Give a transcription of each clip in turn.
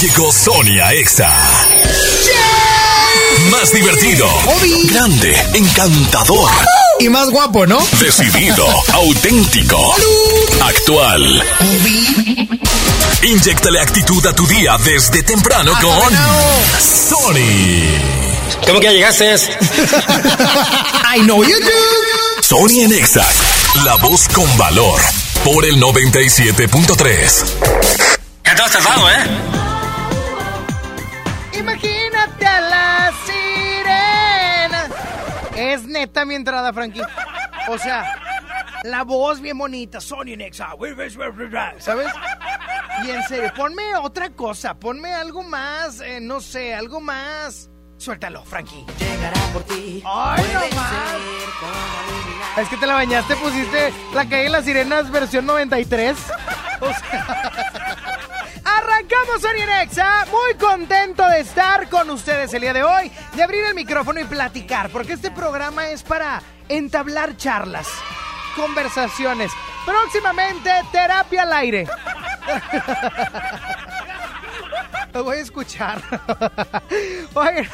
llegó Sonia Exa. Más divertido, grande, encantador y más guapo, ¿no? Decidido, auténtico, actual. Inyectale actitud a tu día desde temprano Ah, con Sony. ¿Cómo que ya llegaste? I know you do. Sony en Exa, la voz con valor. Por el 97.3. Entonces vamos, ¿eh? Es neta mi entrada, Frankie. O sea, la voz bien bonita, Sony Nexa, ¿sabes? Y en serio, ponme otra cosa, ponme algo más, eh, no sé, algo más. Suéltalo, Frankie. Llegará por ti. Ay, no más. Es que te la bañaste, pusiste la calle de las sirenas versión 93. O sea, Arrancamos Sony Nexa, muy contento de estar con ustedes el día de hoy, de abrir el micrófono y platicar, porque este programa es para entablar charlas, conversaciones, próximamente terapia al aire. Lo voy a escuchar. Bueno,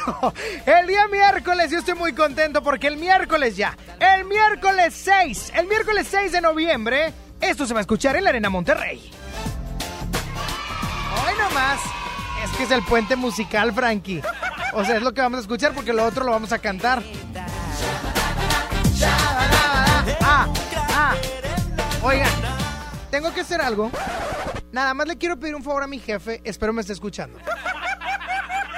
el día miércoles yo estoy muy contento porque el miércoles ya, el miércoles 6, el miércoles 6 de noviembre, esto se va a escuchar en la Arena Monterrey. Hoy nomás, es que es el puente musical, Frankie. O sea, es lo que vamos a escuchar porque lo otro lo vamos a cantar. Ah, ah. Oigan, tengo que hacer algo. Nada más le quiero pedir un favor a mi jefe, espero me esté escuchando.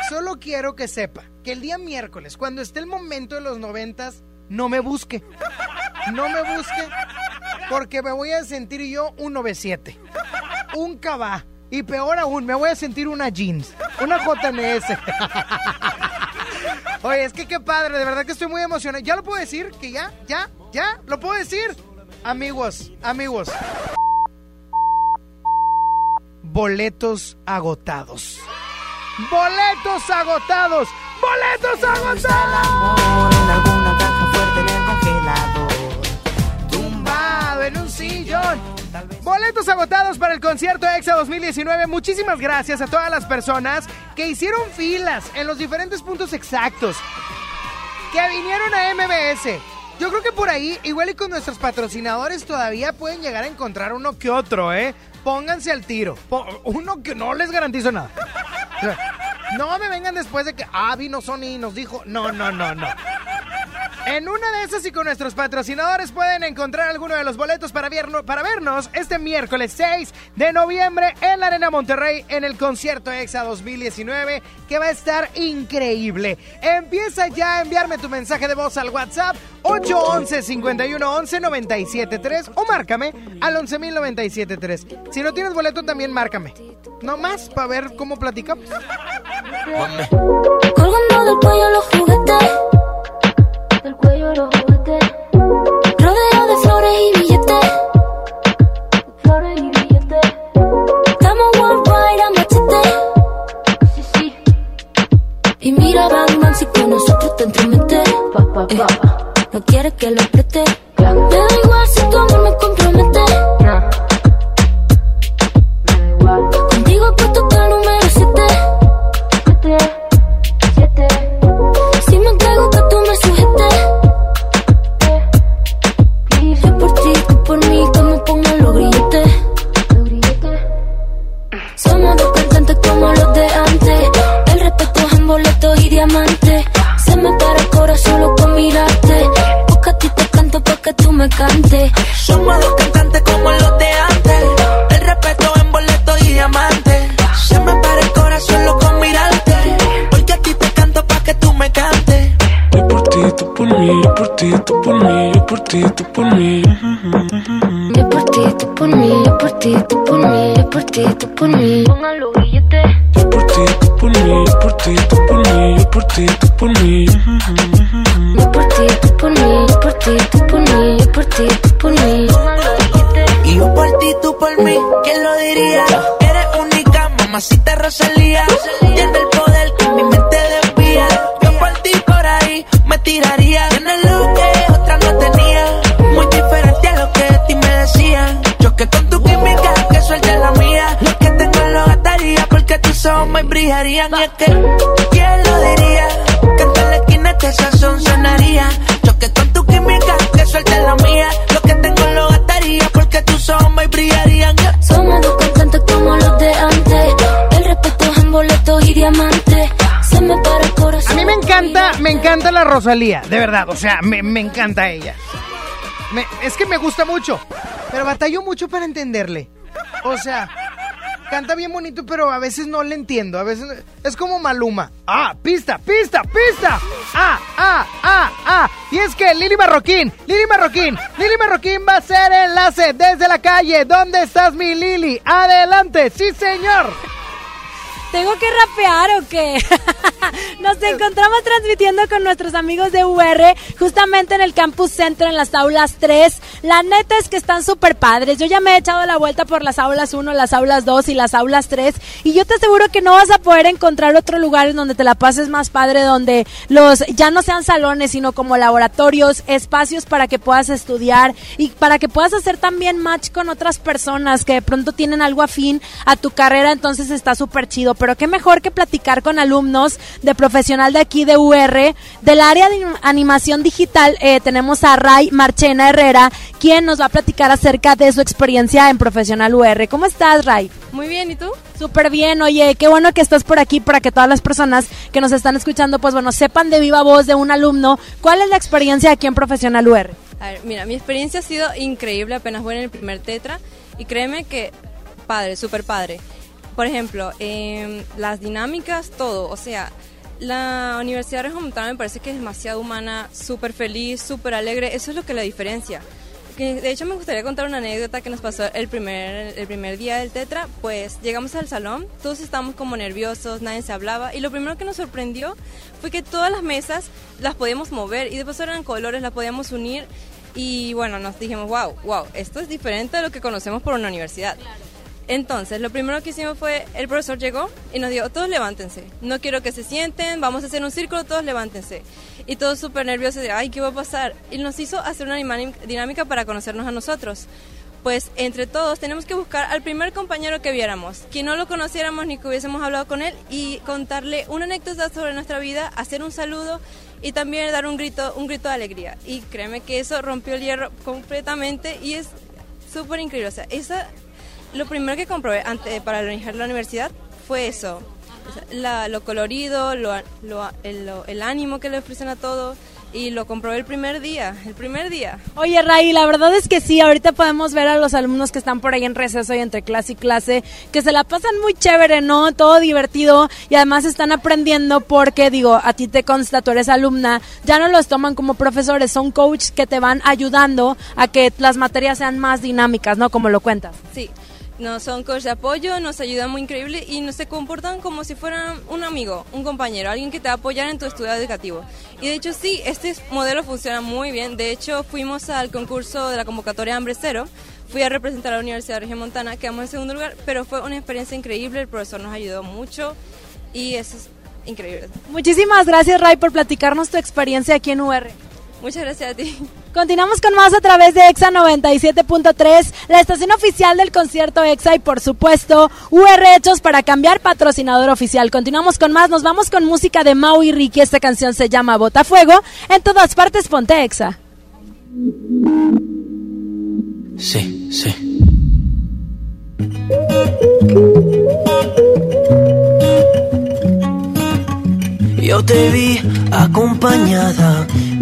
Solo quiero que sepa que el día miércoles, cuando esté el momento de los noventas, no me busque. No me busque porque me voy a sentir yo un 97. Un cabá. Y peor aún, me voy a sentir una jeans. Una JNS. Oye, es que qué padre, de verdad que estoy muy emocionado. ¿Ya lo puedo decir? ¿Que ya? ¿Ya? ¿Ya? ¿Lo puedo decir? Amigos, amigos. Boletos agotados. Boletos agotados. Boletos agotados. Boletos agotados para el concierto EXA 2019. Muchísimas gracias a todas las personas que hicieron filas en los diferentes puntos exactos. Que vinieron a MBS. Yo creo que por ahí, igual y con nuestros patrocinadores, todavía pueden llegar a encontrar uno que otro, ¿eh? Pónganse al tiro. Uno que no les garantizo nada. No me vengan después de que, ah, vino Sony nos dijo. No, no, no, no. En una de esas y con nuestros patrocinadores pueden encontrar alguno de los boletos para, vierno- para vernos este miércoles 6 de noviembre en la Arena Monterrey en el concierto EXA 2019 que va a estar increíble. Empieza ya a enviarme tu mensaje de voz al WhatsApp 811 5111 973 o márcame al 11973. Si no tienes boleto también márcame. No más para ver cómo platicamos. Colgando del cuello los juguetes. Del cuello los juguetes. Rodeo de flores y billetes. Flores y billetes. Estamos worldwide a machete. Sí, sí. Y mira, Batman, si con nosotros te entromete. Pa, pa, pa. No quieres que lo apriete. Me da igual si tu amor me compromete. La Rosalía, de verdad, o sea, me, encanta ella. Es que me gusta mucho, pero batallo mucho para entenderle. O sea, canta bien bonito, pero a veces no le entiendo, a veces es como Maluma. Ah, pista, pista, pista. Ah, ah, ah, ah. Y es que Lili Marroquín, Lili Marroquín, Lili Marroquín va a ser enlace desde la calle. ¿Dónde estás, mi Lili? Adelante, sí, señor. ¿Tengo que rapear o qué? Nos encontramos transmitiendo con nuestros amigos de UR, justamente en el Campus Centro, en las aulas 3. La neta es que están súper padres. Yo ya me he echado la vuelta por las aulas 1, las aulas 2 y las aulas 3. Y yo te aseguro que no vas a poder encontrar otro lugar en donde te la pases más padre, donde los ya no sean salones, sino como laboratorios, espacios para que puedas estudiar y para que puedas hacer también match con otras personas que de pronto tienen algo afín a tu carrera, entonces está súper chido. Pero qué mejor que platicar con alumnos de profesional de aquí de UR, del área de animación digital. eh, tenemos a Ray Marchena Herrera, quien nos va a platicar acerca de su experiencia en profesional UR. ¿Cómo estás, Ray? Muy bien, ¿y tú? Súper bien, oye, qué bueno que estás por aquí para que todas las personas que nos están escuchando, pues bueno, sepan de viva voz de un alumno cuál es la experiencia aquí en Profesional UR. A ver, mira, mi experiencia ha sido increíble, apenas voy en el primer tetra y créeme que padre, súper padre. Por ejemplo, em, las dinámicas, todo, o sea, la Universidad de Montana me parece que es demasiado humana, súper feliz, súper alegre, eso es lo que la diferencia. De hecho, me gustaría contar una anécdota que nos pasó el primer, el primer día del Tetra. Pues llegamos al salón, todos estábamos como nerviosos, nadie se hablaba. Y lo primero que nos sorprendió fue que todas las mesas las podíamos mover y después eran colores, las podíamos unir. Y bueno, nos dijimos, wow, wow, esto es diferente a lo que conocemos por una universidad. Entonces, lo primero que hicimos fue, el profesor llegó y nos dijo, todos levántense, no quiero que se sienten, vamos a hacer un círculo, todos levántense. Y todos súper nerviosos de, ay, ¿qué va a pasar? Y nos hizo hacer una dinámica para conocernos a nosotros. Pues entre todos tenemos que buscar al primer compañero que viéramos, que no lo conociéramos ni que hubiésemos hablado con él y contarle una anécdota sobre nuestra vida, hacer un saludo y también dar un grito, un grito de alegría. Y créeme que eso rompió el hierro completamente y es súper increíble. O sea, esa lo primero que comprobé antes para elegir la universidad fue eso. La- lo colorido, lo, lo- el, lo- el ánimo que le ofrecen a todo. Y lo comprobé el primer día, el primer día. Oye, Ray, la verdad es que sí, ahorita podemos ver a los alumnos que están por ahí en receso y entre clase y clase, que se la pasan muy chévere, ¿no? Todo divertido y además están aprendiendo porque, digo, a ti te consta, tú eres alumna, ya no los toman como profesores, son coaches que te van ayudando a que las materias sean más dinámicas, ¿no? Como lo cuentas. Sí, no son coach de apoyo, nos ayudan muy increíble y nos se comportan como si fueran un amigo, un compañero, alguien que te va a apoyar en tu estudio educativo. Y de hecho sí, este modelo funciona muy bien. De hecho fuimos al concurso de la convocatoria Hambre Cero, fui a representar a la Universidad de Región Montana, quedamos en segundo lugar, pero fue una experiencia increíble, el profesor nos ayudó mucho y eso es increíble. Muchísimas gracias, Ray, por platicarnos tu experiencia aquí en UR. Muchas gracias a ti. Continuamos con más a través de EXA 97.3, la estación oficial del concierto EXA y por supuesto UR Hechos para cambiar patrocinador oficial. Continuamos con más, nos vamos con música de Mau y Ricky, esta canción se llama Botafuego, en todas partes ponte EXA. Sí, sí. Yo te vi acompañada,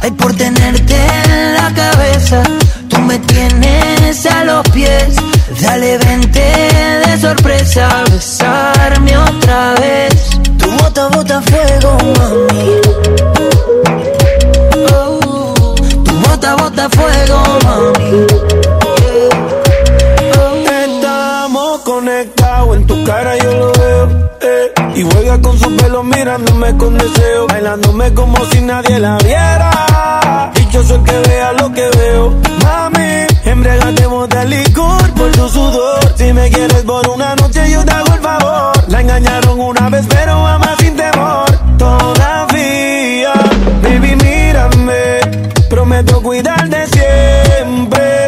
Ay, por tenerte en la cabeza. Tú me tienes a los pies. Dale, vente de sorpresa. Besarme otra vez. Tu bota, bota fuego, mami. Oh, tu bota, bota fuego, mami. Estamos conectados, en tu cara yo. Y juega con su pelo mirándome con deseo, bailándome como si nadie la viera. Y yo soy el que vea lo que veo. Mami, embriagatemos de licor por tu sudor. Si me quieres por una noche, yo te hago el favor. La engañaron una vez, pero ama sin temor. Todavía, baby, mírame. Prometo cuidarte siempre.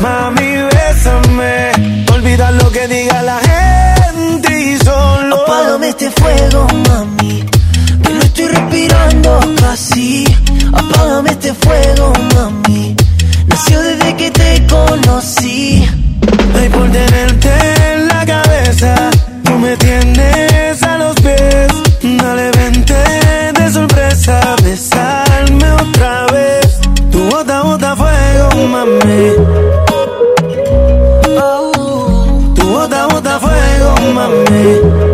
Mami, bésame. Olvida lo que diga la gente. Apágame este fuego, mami. Que no estoy respirando casi. Apágame este fuego, mami. Nació desde que te conocí. Ay, por tenerte en la cabeza, tú me tienes a los pies. Dale, vente de sorpresa, besarme otra vez. Tu bota, bota fuego, mami. Oh, Tu bota, bota fuego, mami.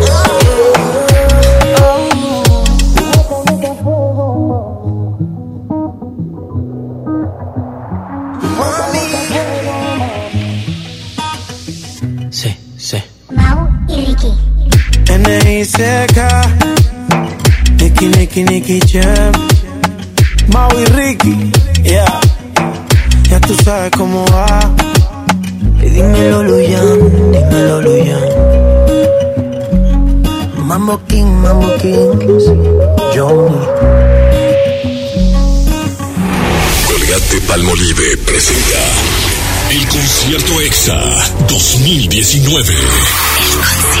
N.I.C.K. Nicky, Nicky, Nicky Jam. Mau y Ricky. Yeah. Ya tú sabes cómo va. Y dímelo, Luyan, dímelo, Luyan. Mambo King, Mambo King. Johnny. Colgate Palmolive presenta el concierto EXA 2019. El concierto EXA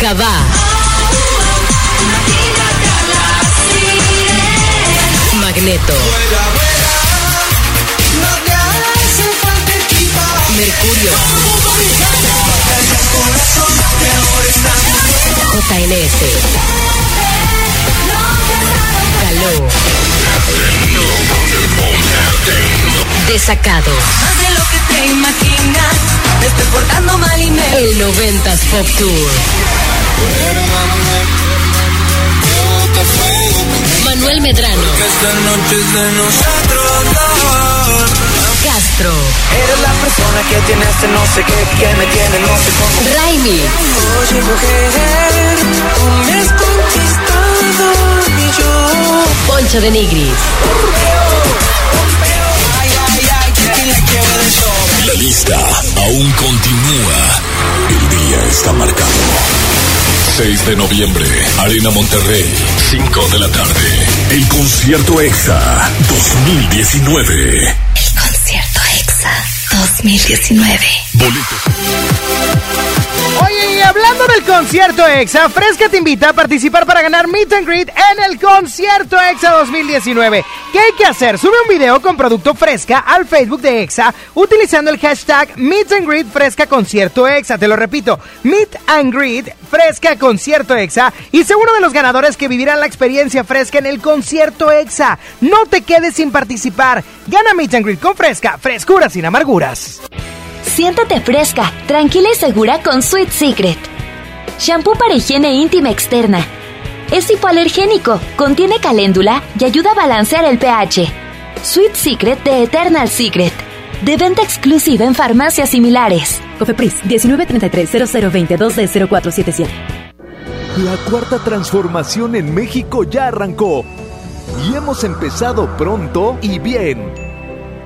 Cabá. Magneto. Mercurio. JNS. Caló. Desacado. El 90s Pop Tour. Manuel Medrano. Esta noche es de nosotros Castro. Eres la persona que tiene este no sé qué, que me tiene no sé cómo. Raimi. Oye, mujer, tú me has conquistado y yo. Poncho de Nigris. La lista aún continúa. El día está marcado. 6 de noviembre, Arena Monterrey, 5 de la tarde. El concierto EXA 2019. El concierto EXA 2019. Boletos. Hablando del concierto EXA, Fresca te invita a participar para ganar Meet and Greet en el concierto EXA 2019. ¿Qué hay que hacer? Sube un video con producto Fresca al Facebook de EXA utilizando el hashtag Meet and Greet Fresca Concierto EXA. Te lo repito, Meet and Greet Fresca Concierto EXA y sé uno de los ganadores que vivirán la experiencia fresca en el concierto EXA. No te quedes sin participar. Gana Meet and Greet con Fresca, frescura sin amarguras. Siéntate fresca, tranquila y segura con Sweet Secret. Shampoo para higiene íntima externa. Es hipoalergénico, contiene caléndula y ayuda a balancear el pH. Sweet Secret de Eternal Secret. De venta exclusiva en farmacias similares. Cofepris 1933 0022 de 0477. La cuarta transformación en México ya arrancó. Y hemos empezado pronto y bien.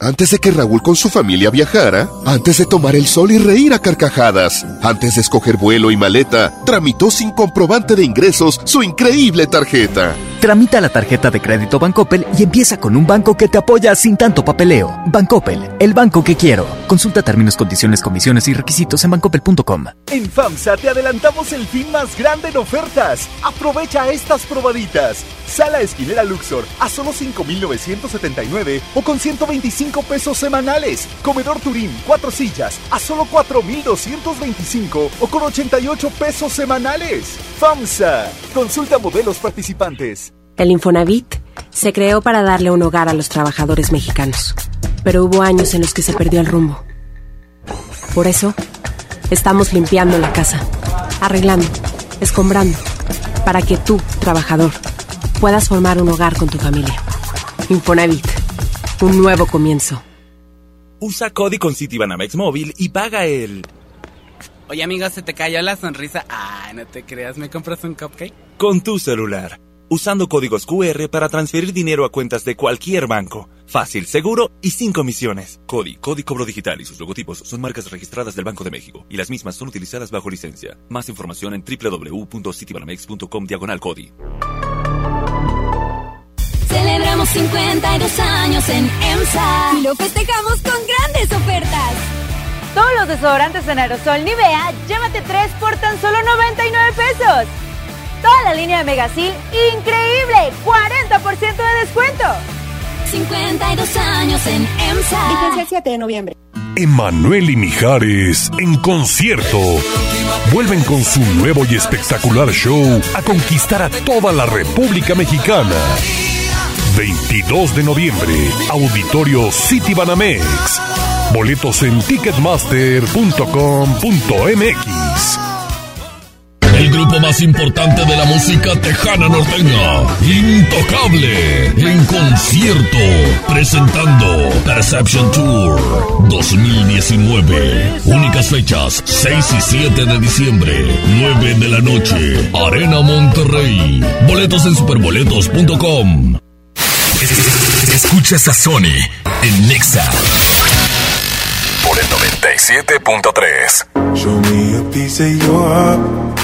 Antes de que Raúl con su familia viajara, antes de tomar el sol y reír a carcajadas, antes de escoger vuelo y maleta, tramitó sin comprobante de ingresos su increíble tarjeta. Tramita la tarjeta de crédito Bancoppel y empieza con un banco que te apoya sin tanto papeleo. Bancoppel, el banco que quiero. Consulta términos, condiciones, comisiones y requisitos en bancoppel.com. En FAMSA te adelantamos el fin más grande en ofertas. Aprovecha estas probaditas. Sala esquinera Luxor a solo 5,979 o con 125 pesos semanales. Comedor Turín, cuatro sillas a solo 4,225 o con 88 pesos semanales. FAMSA. Consulta modelos participantes. El Infonavit se creó para darle un hogar a los trabajadores mexicanos, pero hubo años en los que se perdió el rumbo. Por eso, estamos limpiando la casa, arreglando, escombrando, para que tú, trabajador, puedas formar un hogar con tu familia. Infonavit, un nuevo comienzo. Usa Cody con Citibanamex móvil y paga el... Oye amigo, se te cayó la sonrisa. Ah, no te creas, ¿me compras un cupcake? Con tu celular. Usando códigos QR para transferir dinero a cuentas de cualquier banco. Fácil, seguro y sin comisiones. Cody, Cody Cobro Digital y sus logotipos son marcas registradas del Banco de México y las mismas son utilizadas bajo licencia. Más información en www.citibanamex.com diagonal. Celebramos 52 años en EMSA y lo festejamos con grandes ofertas. Todos los desodorantes en aerosol Nivea, llévate 3 por tan solo 99 pesos. Toda la línea de Megasil, increíble, 40% de descuento. 52 años en EMSA. Vigencia el 7 de noviembre. Emanuel y Mijares en concierto. Vuelven con su nuevo y espectacular show a conquistar a toda la República Mexicana. 22 de noviembre, Auditorio City Banamex. Boletos en ticketmaster.com.mx. El grupo más importante de la música tejana norteña, Intocable, en concierto, presentando Perception Tour 2019. Únicas fechas, 6 y 7 de diciembre, 9 de la noche, Arena Monterrey. Boletos en superboletos.com. Escuchas a Sony en Nexa por el 97.3. Show me a piece of your heart, a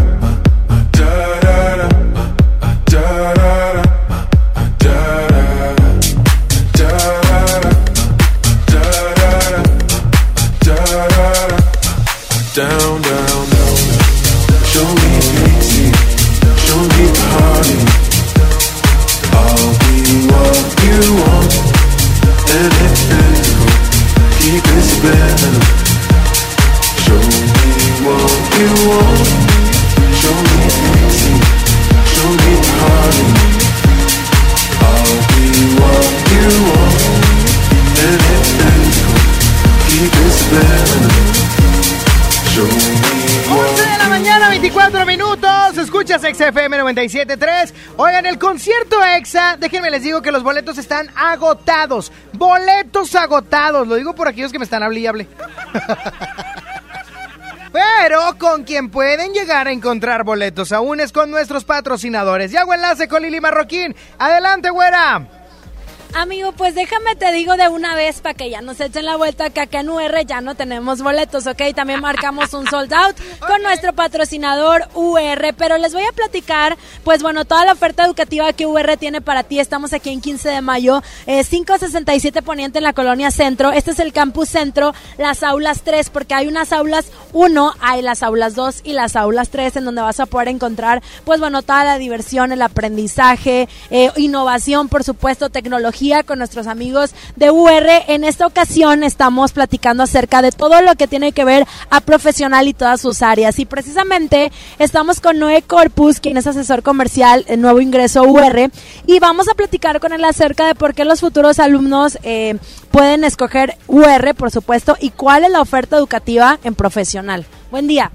XFM 97.3. Oigan, el concierto EXA, déjenme les digo que los boletos están agotados. Boletos agotados. Lo digo por aquellos que me están hable y hable. Pero con quien pueden llegar a encontrar boletos aún es con nuestros patrocinadores. Y hago enlace con Lili Marroquín. Adelante, güera. Amigo, pues déjame te digo de una vez para que ya nos echen la vuelta que acá en UR ya no tenemos boletos, ¿ok? También marcamos un sold out con nuestro patrocinador UR, pero les voy a platicar, pues bueno, toda la oferta educativa que UR tiene para ti. Estamos aquí en 15 de mayo, eh, 567 Poniente en la Colonia Centro. Este es el campus Centro, las aulas 3, porque hay unas aulas 1, hay las aulas 2 y las aulas 3 en donde vas a poder encontrar, pues bueno, toda la diversión, el aprendizaje, eh, innovación, por supuesto, tecnología con nuestros amigos de UR. En esta ocasión estamos platicando acerca de todo lo que tiene que ver a profesional y todas sus áreas. Y precisamente estamos con Noé Corpus, quien es asesor comercial en Nuevo Ingreso UR, y vamos a platicar con él acerca de por qué los futuros alumnos eh, pueden escoger UR, por supuesto, y cuál es la oferta educativa en profesional. Buen día.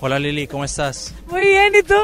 Hola Lili, ¿cómo estás? Muy bien, ¿y tú?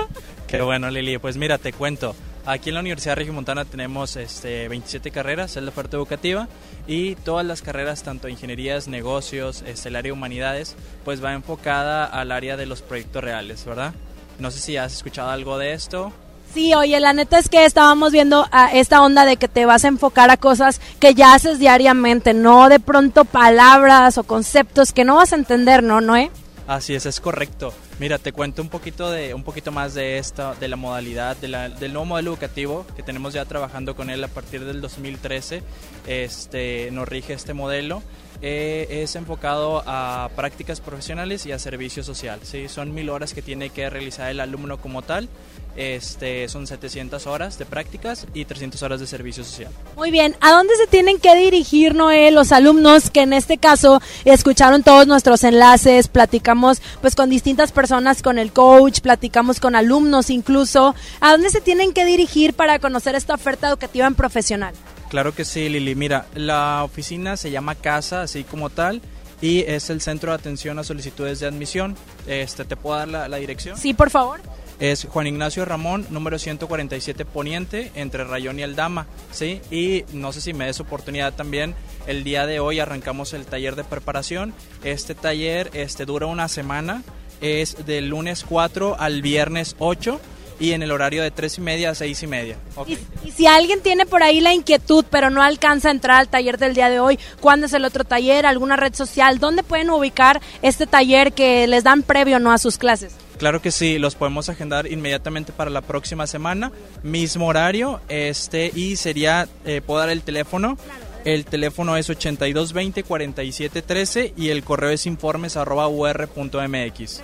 Qué bueno Lili, pues mira, te cuento. Aquí en la Universidad Regiomontana tenemos este, 27 carreras, es la oferta educativa, y todas las carreras, tanto ingenierías, negocios, este, el área de humanidades, pues va enfocada al área de los proyectos reales, ¿verdad? No sé si has escuchado algo de esto. Sí, oye, la neta es que estábamos viendo a esta onda de que te vas a enfocar a cosas que ya haces diariamente, no de pronto palabras o conceptos que no vas a entender, ¿no, Noé? Así es, es correcto. Mira, te cuento un poquito de un poquito más de esta, de la modalidad, de la, del nuevo modelo educativo que tenemos ya trabajando con él a partir del 2013. Este nos rige este modelo. Eh, es enfocado a prácticas profesionales y a servicio social. ¿sí? Son mil horas que tiene que realizar el alumno como tal. Este, son 700 horas de prácticas y 300 horas de servicio social. Muy bien, ¿a dónde se tienen que dirigir, Noé, los alumnos que en este caso escucharon todos nuestros enlaces, platicamos pues con distintas personas, con el coach, platicamos con alumnos incluso, ¿a dónde se tienen que dirigir para conocer esta oferta educativa en profesional? Claro que sí, Lili. Mira, la oficina se llama Casa, así como tal, y es el centro de atención a solicitudes de admisión. Este, ¿Te puedo dar la, la dirección? Sí, por favor. Es Juan Ignacio Ramón, número 147 Poniente, entre Rayón y Aldama, ¿sí? Y no sé si me des oportunidad también, el día de hoy arrancamos el taller de preparación. Este taller este, dura una semana, es del lunes 4 al viernes 8 y en el horario de 3 y media a 6 y media. Y, y si alguien tiene por ahí la inquietud, pero no alcanza a entrar al taller del día de hoy, ¿cuándo es el otro taller? ¿Alguna red social? ¿Dónde pueden ubicar este taller que les dan previo no a sus clases? Claro que sí, los podemos agendar inmediatamente para la próxima semana, mismo horario, este y sería, eh, puedo dar el teléfono, el teléfono es 8220-4713 y el correo es informes arroba ur.mx.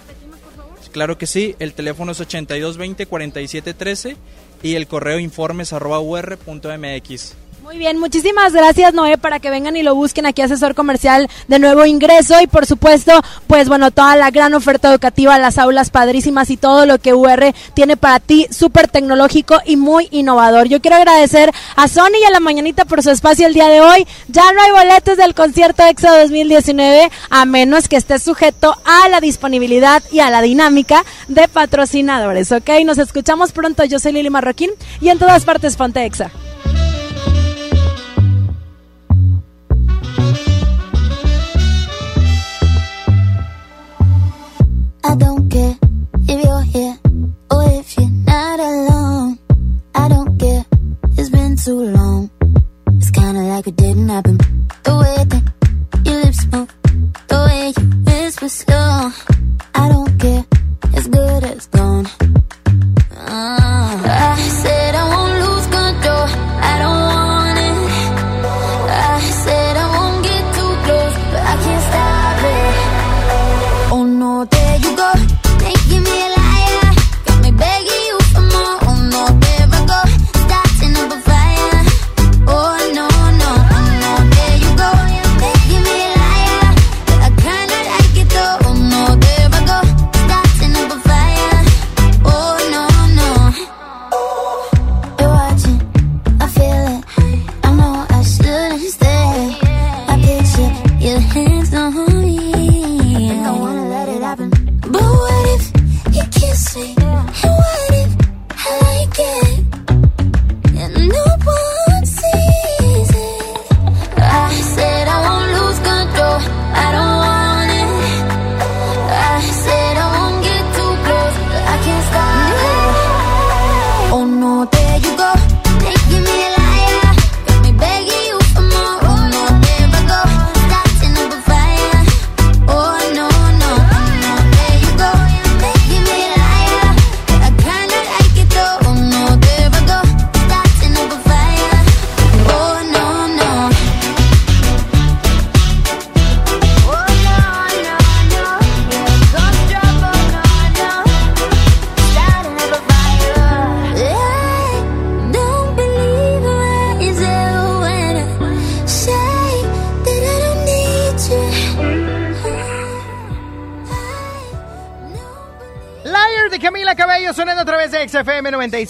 Claro que sí, el teléfono es 8220-4713 y el correo informes arroba. Muy bien, muchísimas gracias Noé para que vengan y lo busquen aquí asesor comercial de nuevo ingreso y por supuesto pues bueno toda la gran oferta educativa, las aulas padrísimas y todo lo que UR tiene para ti súper tecnológico y muy innovador. Yo quiero agradecer a Sony y a la mañanita por su espacio el día de hoy. Ya no hay boletos del concierto EXO 2019 a menos que esté sujeto a la disponibilidad y a la dinámica de patrocinadores, ¿ok? Nos escuchamos pronto, yo soy Lili Marroquín y en todas partes Ponte Exa. I don't care if you're here or if you're not alone. I don't care, it's been too long. It's kinda like it didn't happen. The way that your lips move, the way you whisper slow. I don't care,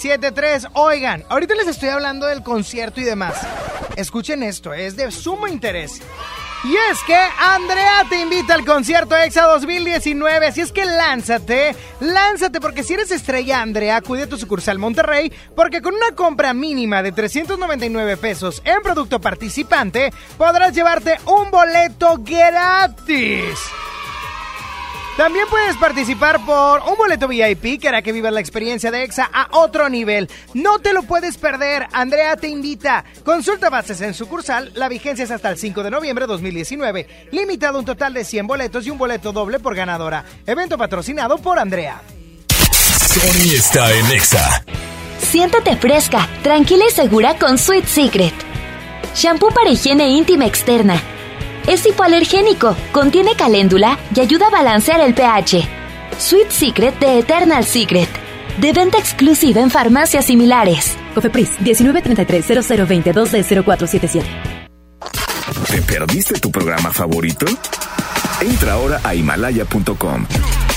97.3. Oigan, ahorita les estoy hablando del concierto y demás. Escuchen esto, es de sumo interés. Y es que Andrea te invita al concierto EXA 2019. Así es que lánzate, lánzate, porque si eres estrella, Andrea, acude a tu sucursal Monterrey, porque con una compra mínima de 399 pesos en producto participante, podrás llevarte un boleto gratis. También puedes participar por un boleto VIP que hará que vivas la experiencia de EXA a otro nivel. No te lo puedes perder. Andrea te invita. Consulta bases en sucursal. La vigencia es hasta el 5 de noviembre de 2019. Limitado un total de 100 boletos y un boleto doble por ganadora. Evento patrocinado por Andrea. Sony está en Exa. Siéntate fresca, tranquila y segura con Sweet Secret. Shampoo para higiene íntima externa. Es hipoalergénico, contiene caléndula y ayuda a balancear el pH. Sweet Secret de Eternal Secret. De venta exclusiva en farmacias similares. Cofepris 1933 0020 2D0477. ¿Te perdiste tu programa favorito? Entra ahora a himalaya.com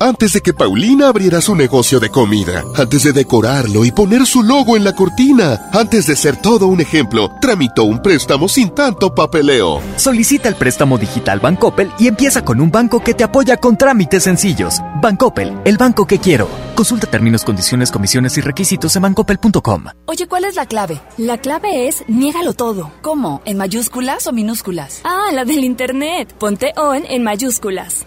Antes de que Paulina abriera su negocio de comida, antes de decorarlo y poner su logo en la cortina, antes de ser todo un ejemplo, tramitó un préstamo sin tanto papeleo. Solicita el préstamo digital Bancoppel y empieza con un banco que te apoya con trámites sencillos. Bancoppel, el banco que quiero. Consulta términos, condiciones, comisiones y requisitos en bancoppel.com. Oye, ¿cuál es la clave? La clave es niégalo todo. ¿Cómo? ¿En mayúsculas o minúsculas? Ah, la del internet. Ponte on en mayúsculas.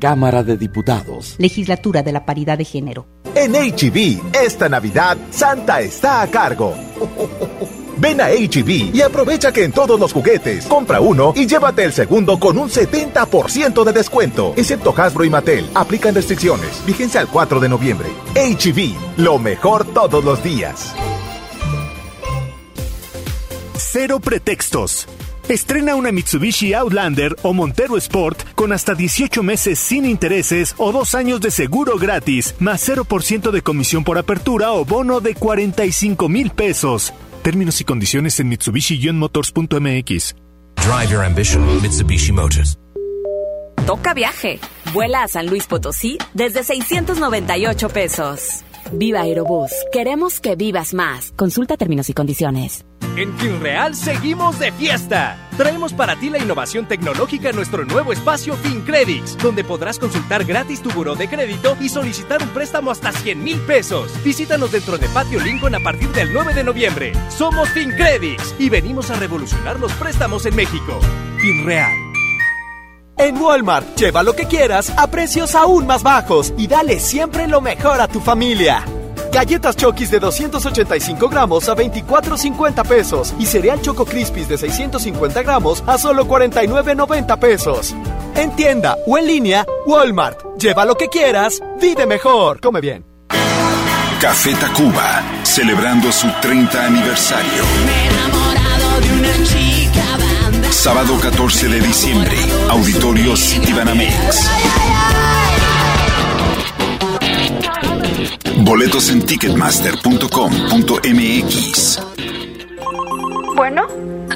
Cámara de Diputados. Legislatura de la Paridad de Género. En HB, esta Navidad, Santa está a cargo. Ven a HB y aprovecha que en todos los juguetes compra uno y llévate el segundo con un 70% de descuento, excepto Hasbro y Mattel. Aplican restricciones. Vigencia al 4 de noviembre. HB, lo mejor todos los días. Cero pretextos. Estrena una Mitsubishi Outlander o Montero Sport con hasta 18 meses sin intereses o dos años de seguro gratis, más 0% de comisión por apertura o bono de 45 mil pesos. Términos y condiciones en Mitsubishi-motors.mx. Drive your ambition, Mitsubishi Motors. Toca viaje. Vuela a San Luis Potosí desde 698 pesos. Viva Aerobús. Queremos que vivas más. Consulta términos y condiciones. En FinReal seguimos de fiesta. Traemos para ti la innovación tecnológica en nuestro nuevo espacio FinCredits, donde podrás consultar gratis tu buró de crédito y solicitar un préstamo hasta 100 mil pesos. Visítanos dentro de Patio Lincoln a partir del 9 de noviembre. Somos FinCredits y venimos a revolucionar los préstamos en México. FinReal. En Walmart, lleva lo que quieras a precios aún más bajos y dale siempre lo mejor a tu familia. Galletas Chokis de 285 gramos a 24.50 pesos. Y cereal Choco Crispies de 650 gramos a solo 49.90 pesos. En tienda o en línea, Walmart. Lleva lo que quieras, vive mejor. Come bien. Café Tacuba, celebrando su 30 aniversario. Sábado 14 de diciembre, Auditorio Citibanamex. Boletos en ticketmaster.com.mx. Bueno.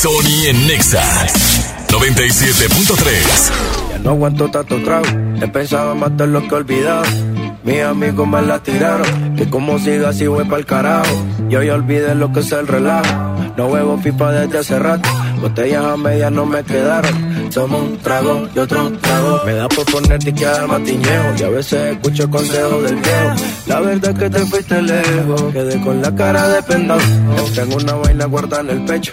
Sony en Nexa 97.3. Ya no aguanto tanto trago. He pensado matar lo que he olvidado. Mis amigos me la tiraron. Que como siga así voy pa'l carajo. Yo ya olvidé lo que es el relajo. No huevo pipa desde hace rato. Botellas a medias no me quedaron. Somos un trago y otro trago. Me da por ponerte que al matiñejo. Y a veces escucho consejos del viejo. La verdad es que te fuiste lejos. Quedé con la cara de pendado. Tengo una vaina guardada en el pecho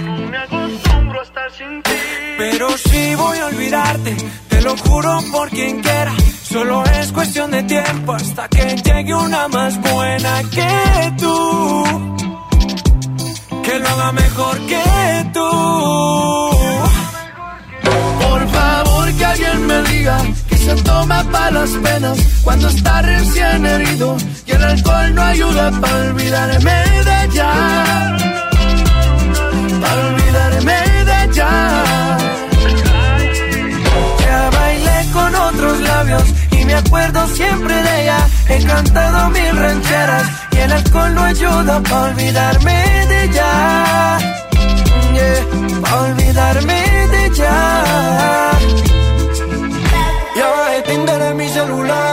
Pero si voy a olvidarte, te lo juro por quien quiera. Solo es cuestión de tiempo hasta que llegue una más buena que tú. Que lo haga mejor que tú. Por favor que alguien me diga que se toma para las penas cuando está recién herido y el alcohol no ayuda para olvidarme de ella. Para olvidarme de ella. Ya bailé con otros labios y me acuerdo siempre de ella. He cantado mil rancheras y el alcohol no ayuda para olvidarme de ella. Yeah, para olvidarme de ella. Ya bajé Tinder en mi celular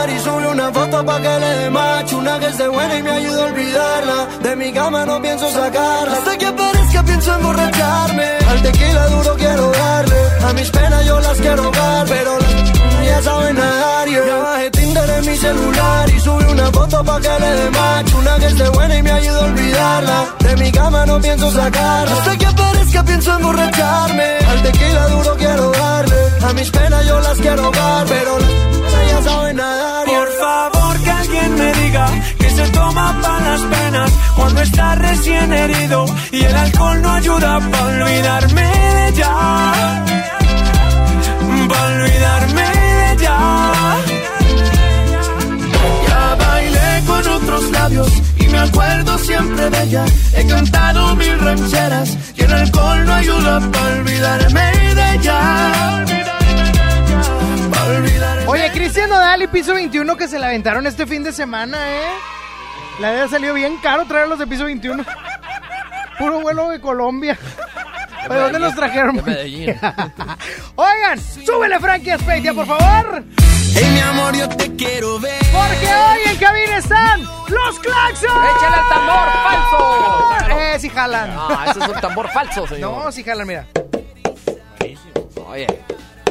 pa' que le dé macho Una que esté buena y me ayuda a olvidarla. De mi cama no pienso sacarla. Hasta que aparezca pienso emborracharme. Al tequila duro quiero darle. A mis penas yo las quiero ahogar Pero las ya saben nadar yeah. Ya bajé Tinder en mi celular y subí una foto pa' que le dé macho Una que esté buena y me ayuda a olvidarla De mi cama no pienso sacarla Hasta que aparezca pienso emborracharme Al tequila duro quiero darle A mis penas yo las quiero ahogar Pero las ya saben nadar yeah. Por favor que alguien me diga que se toma para las penas cuando está recién herido y el alcohol no ayuda para olvidarme de ella. Para olvidarme Ya bailé con otros labios y me acuerdo siempre de ella. He cantado mil rancheras y el alcohol no ayuda para olvidarme de ella. Oye, Cristian Nodal y Piso 21 que se la aventaron este fin de semana, ¿eh? La había salido bien caro traerlos de Piso 21. Puro vuelo de Colombia. ¿De dónde los trajeron? De Medellín. Oigan, súbele Frankie Aspeitia, por favor. Hey, mi amor, yo te quiero ver. Porque hoy en cabina están los Claxons. ¡Échale el tambor falso! Eh, sí jalan. Ah, ese es un tambor falso, señor. No, sí jalan, mira. Oye,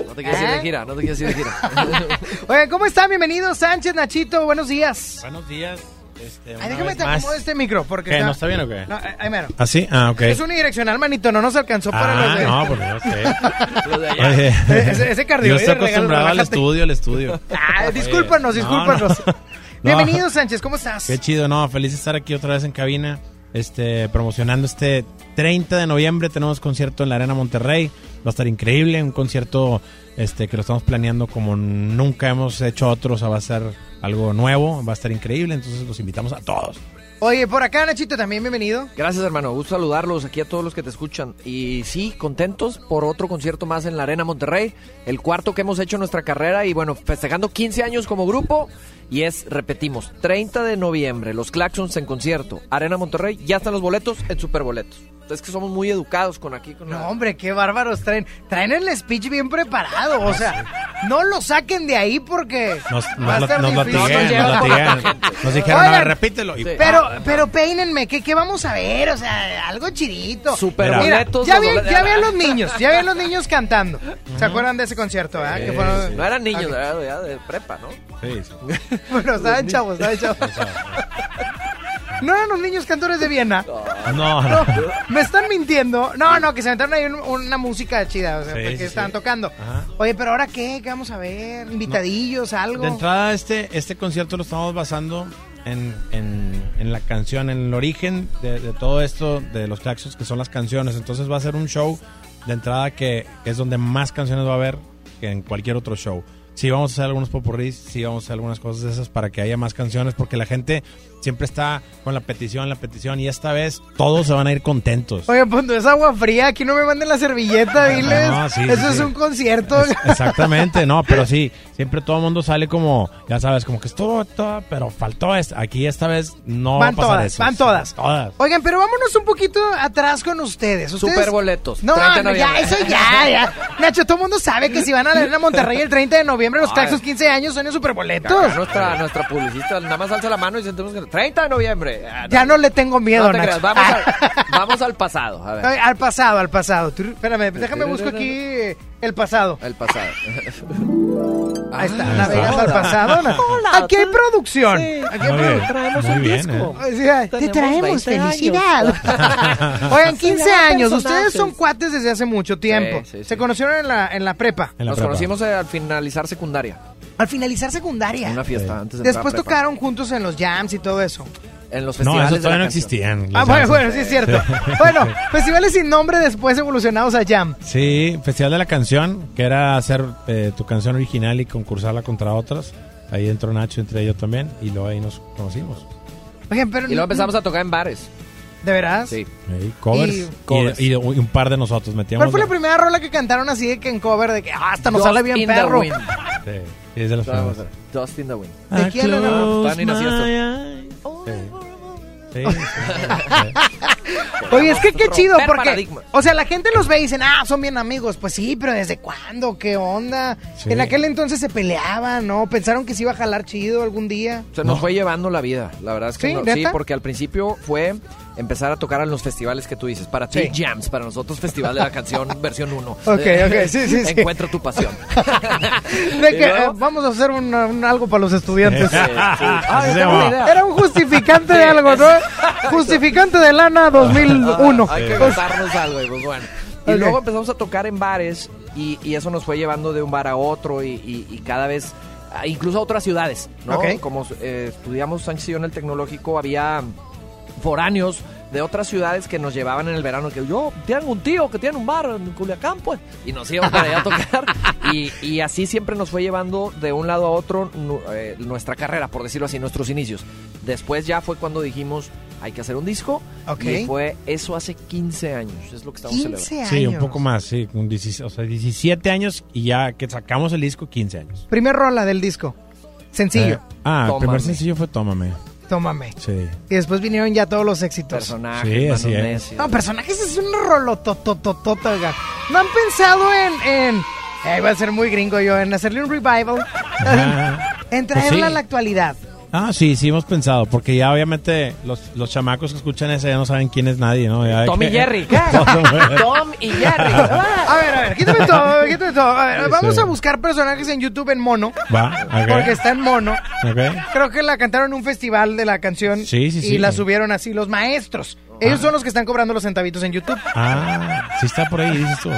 no te quieres ir de gira, no te quieres ir de gira. Oye, ¿cómo están? Bienvenidos, Sánchez, Nachito, buenos días. Buenos días. Este, Ay, déjame te acomodo este micro porque ¿Qué, no está bien o qué? No, eh, ahí mero. ¿Ah, sí? Ah, ok. Es unidireccional, manito, no nos alcanzó para Ah, los de... no, porque no sé. Los de allá. Oye, Ese- ese cardioide, Yo estoy regalo, acostumbrado al estudio, al estudio. Ah, Oye, discúlpanos, no, discúlpanos. no. Bienvenido, Sánchez, ¿cómo estás? Qué chido, no, feliz de estar aquí otra vez en cabina, este, promocionando este 30 de noviembre, tenemos concierto en la Arena Monterrey, va a estar increíble, un concierto este, que lo estamos planeando como nunca hemos hecho otros, o sea, va a ser algo nuevo, va a estar increíble, entonces los invitamos a todos. Oye, por acá, Nachito, también bienvenido. Gracias, hermano. Gusto saludarlos aquí a todos los que te escuchan. Y sí, contentos por otro concierto más en la Arena Monterrey. El cuarto que hemos hecho en nuestra carrera. Y bueno, festejando 15 años como grupo. Y es, repetimos, 30 de noviembre, los Claxons en concierto. Arena Monterrey, ya están los boletos en Superboletos. Es que somos muy educados con aquí. Con la- No, hombre, qué bárbaros traen. Traen el speech bien preparado, o sea, no lo saquen de ahí porque Nos, va a nos, estar nos difícil. latiguean, nos. Nos dijeron, a ver, repítelo. Y- Pero, pero peínenme, ¿qué, ¿qué vamos a ver? O sea, algo chidito. Superboletos, Mira, ya boletos. ya los niños, ya ven los niños cantando. ¿Se acuerdan de ese concierto? Que fueron- No eran niños, era ya de prepa, ¿no? Sí, sí. Bueno, estaban chavos, estaban chavos. ¿No eran los niños cantores de Viena? No, No, me están mintiendo. No, no, que se aventaron ahí un- una música chida, o sea, Sí, porque sí, estaban sí. tocando. Ajá. Oye, pero ahora qué, ¿qué vamos a ver? Invitadillos, algo. De entrada, este, este concierto lo estamos basando en, en, en la canción, en el origen de, de todo esto, de los claxons, que son las canciones. Entonces va a ser un show de entrada que, que es donde más canciones va a haber que en cualquier otro show. Sí, vamos a hacer algunos popurrís, sí, vamos a hacer algunas cosas de esas para que haya más canciones, porque la gente siempre está con la petición, la petición, y esta vez todos se van a ir contentos. Oye, pues no es agua fría, aquí no me manden la servilleta, diles. No, sí, sí, Eso es sí. un concierto. Es- exactamente, no, pero sí, siempre todo el mundo sale como, ya sabes, como que estuvo todo, pero faltó esto. Aquí esta vez no Van va a pasar todas, eso. van todas. Todas. Oigan, pero vámonos un poquito atrás con ustedes. ¿Ustedes? Superboletos, No, 30 de no, ya, eso ya, ya. Nacho, todo el mundo sabe que si van a la Arena Monterrey el 30 de noviembre, los Ay. Claxos 15 años son en superboletos. Acá Nuestra, nuestra publicista nada más alza la mano y sentimos que 30 de noviembre. Ah, Ya no le tengo miedo, no te Nacho. vamos, al, vamos al pasado. A ver. Al pasado, al pasado. Tur- Espérame, déjame busco aquí el pasado. El pasado. Ahí está, Ah, navegando al hola. pasado. Hola, Aquí hay producción. Sí. Aquí hay produ- traemos un bien, disco. ¿eh? Te traemos 20 años. felicidad. Oigan, 15 Acelerar años. Ustedes son cuates desde hace mucho tiempo. Sí, sí, sí. Se conocieron en la, en la prepa. En la Nos prepa. conocimos eh, al finalizar secundaria. Al finalizar secundaria. Una fiesta antes de Después tocaron juntos en los jams y todo eso. En los No, festivales. esos de la todavía no existían. Ah, bueno, sí es cierto. Bueno, festivales sin nombre después evolucionados a jam. Sí, Festival de la Canción, que era hacer eh, tu canción original y concursarla contra otras. Ahí entró Nacho, entre ellos también, y luego ahí nos conocimos. Pero Y luego empezamos a tocar en bares. ¿De veras? Sí. Covers. Y- Y, Covers. y un par de nosotros metíamos. ¿Cuál fue la primera rola que cantaron así de que en cover de que ah, hasta nos Dust sale bien perro? Sí, es de Vamos a ver. Dust in the Wind. ¿De quién tú. Sí. Sí, sí, sí. Oye, es que qué chido, Romper porque, paradigmas. o sea, la gente los ve y dicen, ah, son bien amigos. Pues sí, pero ¿desde cuándo? ¿Qué onda? Sí. En aquel entonces se peleaban, ¿no? Pensaron que se iba a jalar chido algún día. Se nos No. fue llevando la vida. La verdad es que ¿Sí? no- sí, ¿Neta? porque al principio fue empezar a tocar en los festivales que tú dices. Para ti, Sí. jams. Para nosotros, Festival de la Canción, versión 1. Ok, ok, sí, sí, sí. Encuentra tu pasión. De que eh, vamos a hacer un, un algo para los estudiantes. Sí. Ah. Era un justificante de algo, ¿no? Justificante de lana 2001. Hay que contarnos algo, y pues bueno. Y luego empezamos a tocar en bares y, y eso nos fue llevando de un bar a otro y, y- y cada vez, incluso a otras ciudades, ¿no? Ok. Como eh, estudiamos Sánchez y yo en el tecnológico, había foráneos de otras ciudades que nos llevaban en el verano, que yo tengo un tío que tiene un bar en Culiacán, pues, y nos íbamos para allá a tocar. Y, y así siempre nos fue llevando de un lado a otro eh, nuestra carrera, por decirlo así, nuestros inicios. Después ya fue cuando dijimos, hay que hacer un disco. Ok. Y fue eso hace 15 años, es lo que estamos 15 celebrando. años. Sí, un poco más, sí. Un 17, o sea, 17 años y ya que sacamos el disco, 15 años. Primer rola del disco. Sencillo. Eh, ah, el primer sencillo fue Tómame. Tómame. Sí. Y después vinieron ya todos los éxitos. Personajes, Sí, así es. No, personajes es un rolototototota. ¿No han pensado en... en eh, va a ser muy gringo yo, en hacerle un revival? En Pues traerla sí. a la actualidad. Ah, sí, sí hemos pensado, porque ya obviamente los, los chamacos que escuchan ese ya no saben quién es nadie, ¿no? Ya Tom y Jerry. ¿qué? Tom y Jerry. A ver, a ver, quítame todo, quítame todo. A ver, Sí, vamos sí. a buscar personajes en YouTube en mono. Va, ok. Porque está en mono. Ok. Creo que la cantaron en un festival de la canción. Sí, sí, Y sí. la subieron así, los maestros. Ellos son los que están cobrando los centavitos en YouTube. Ah, sí está por ahí, dices tú.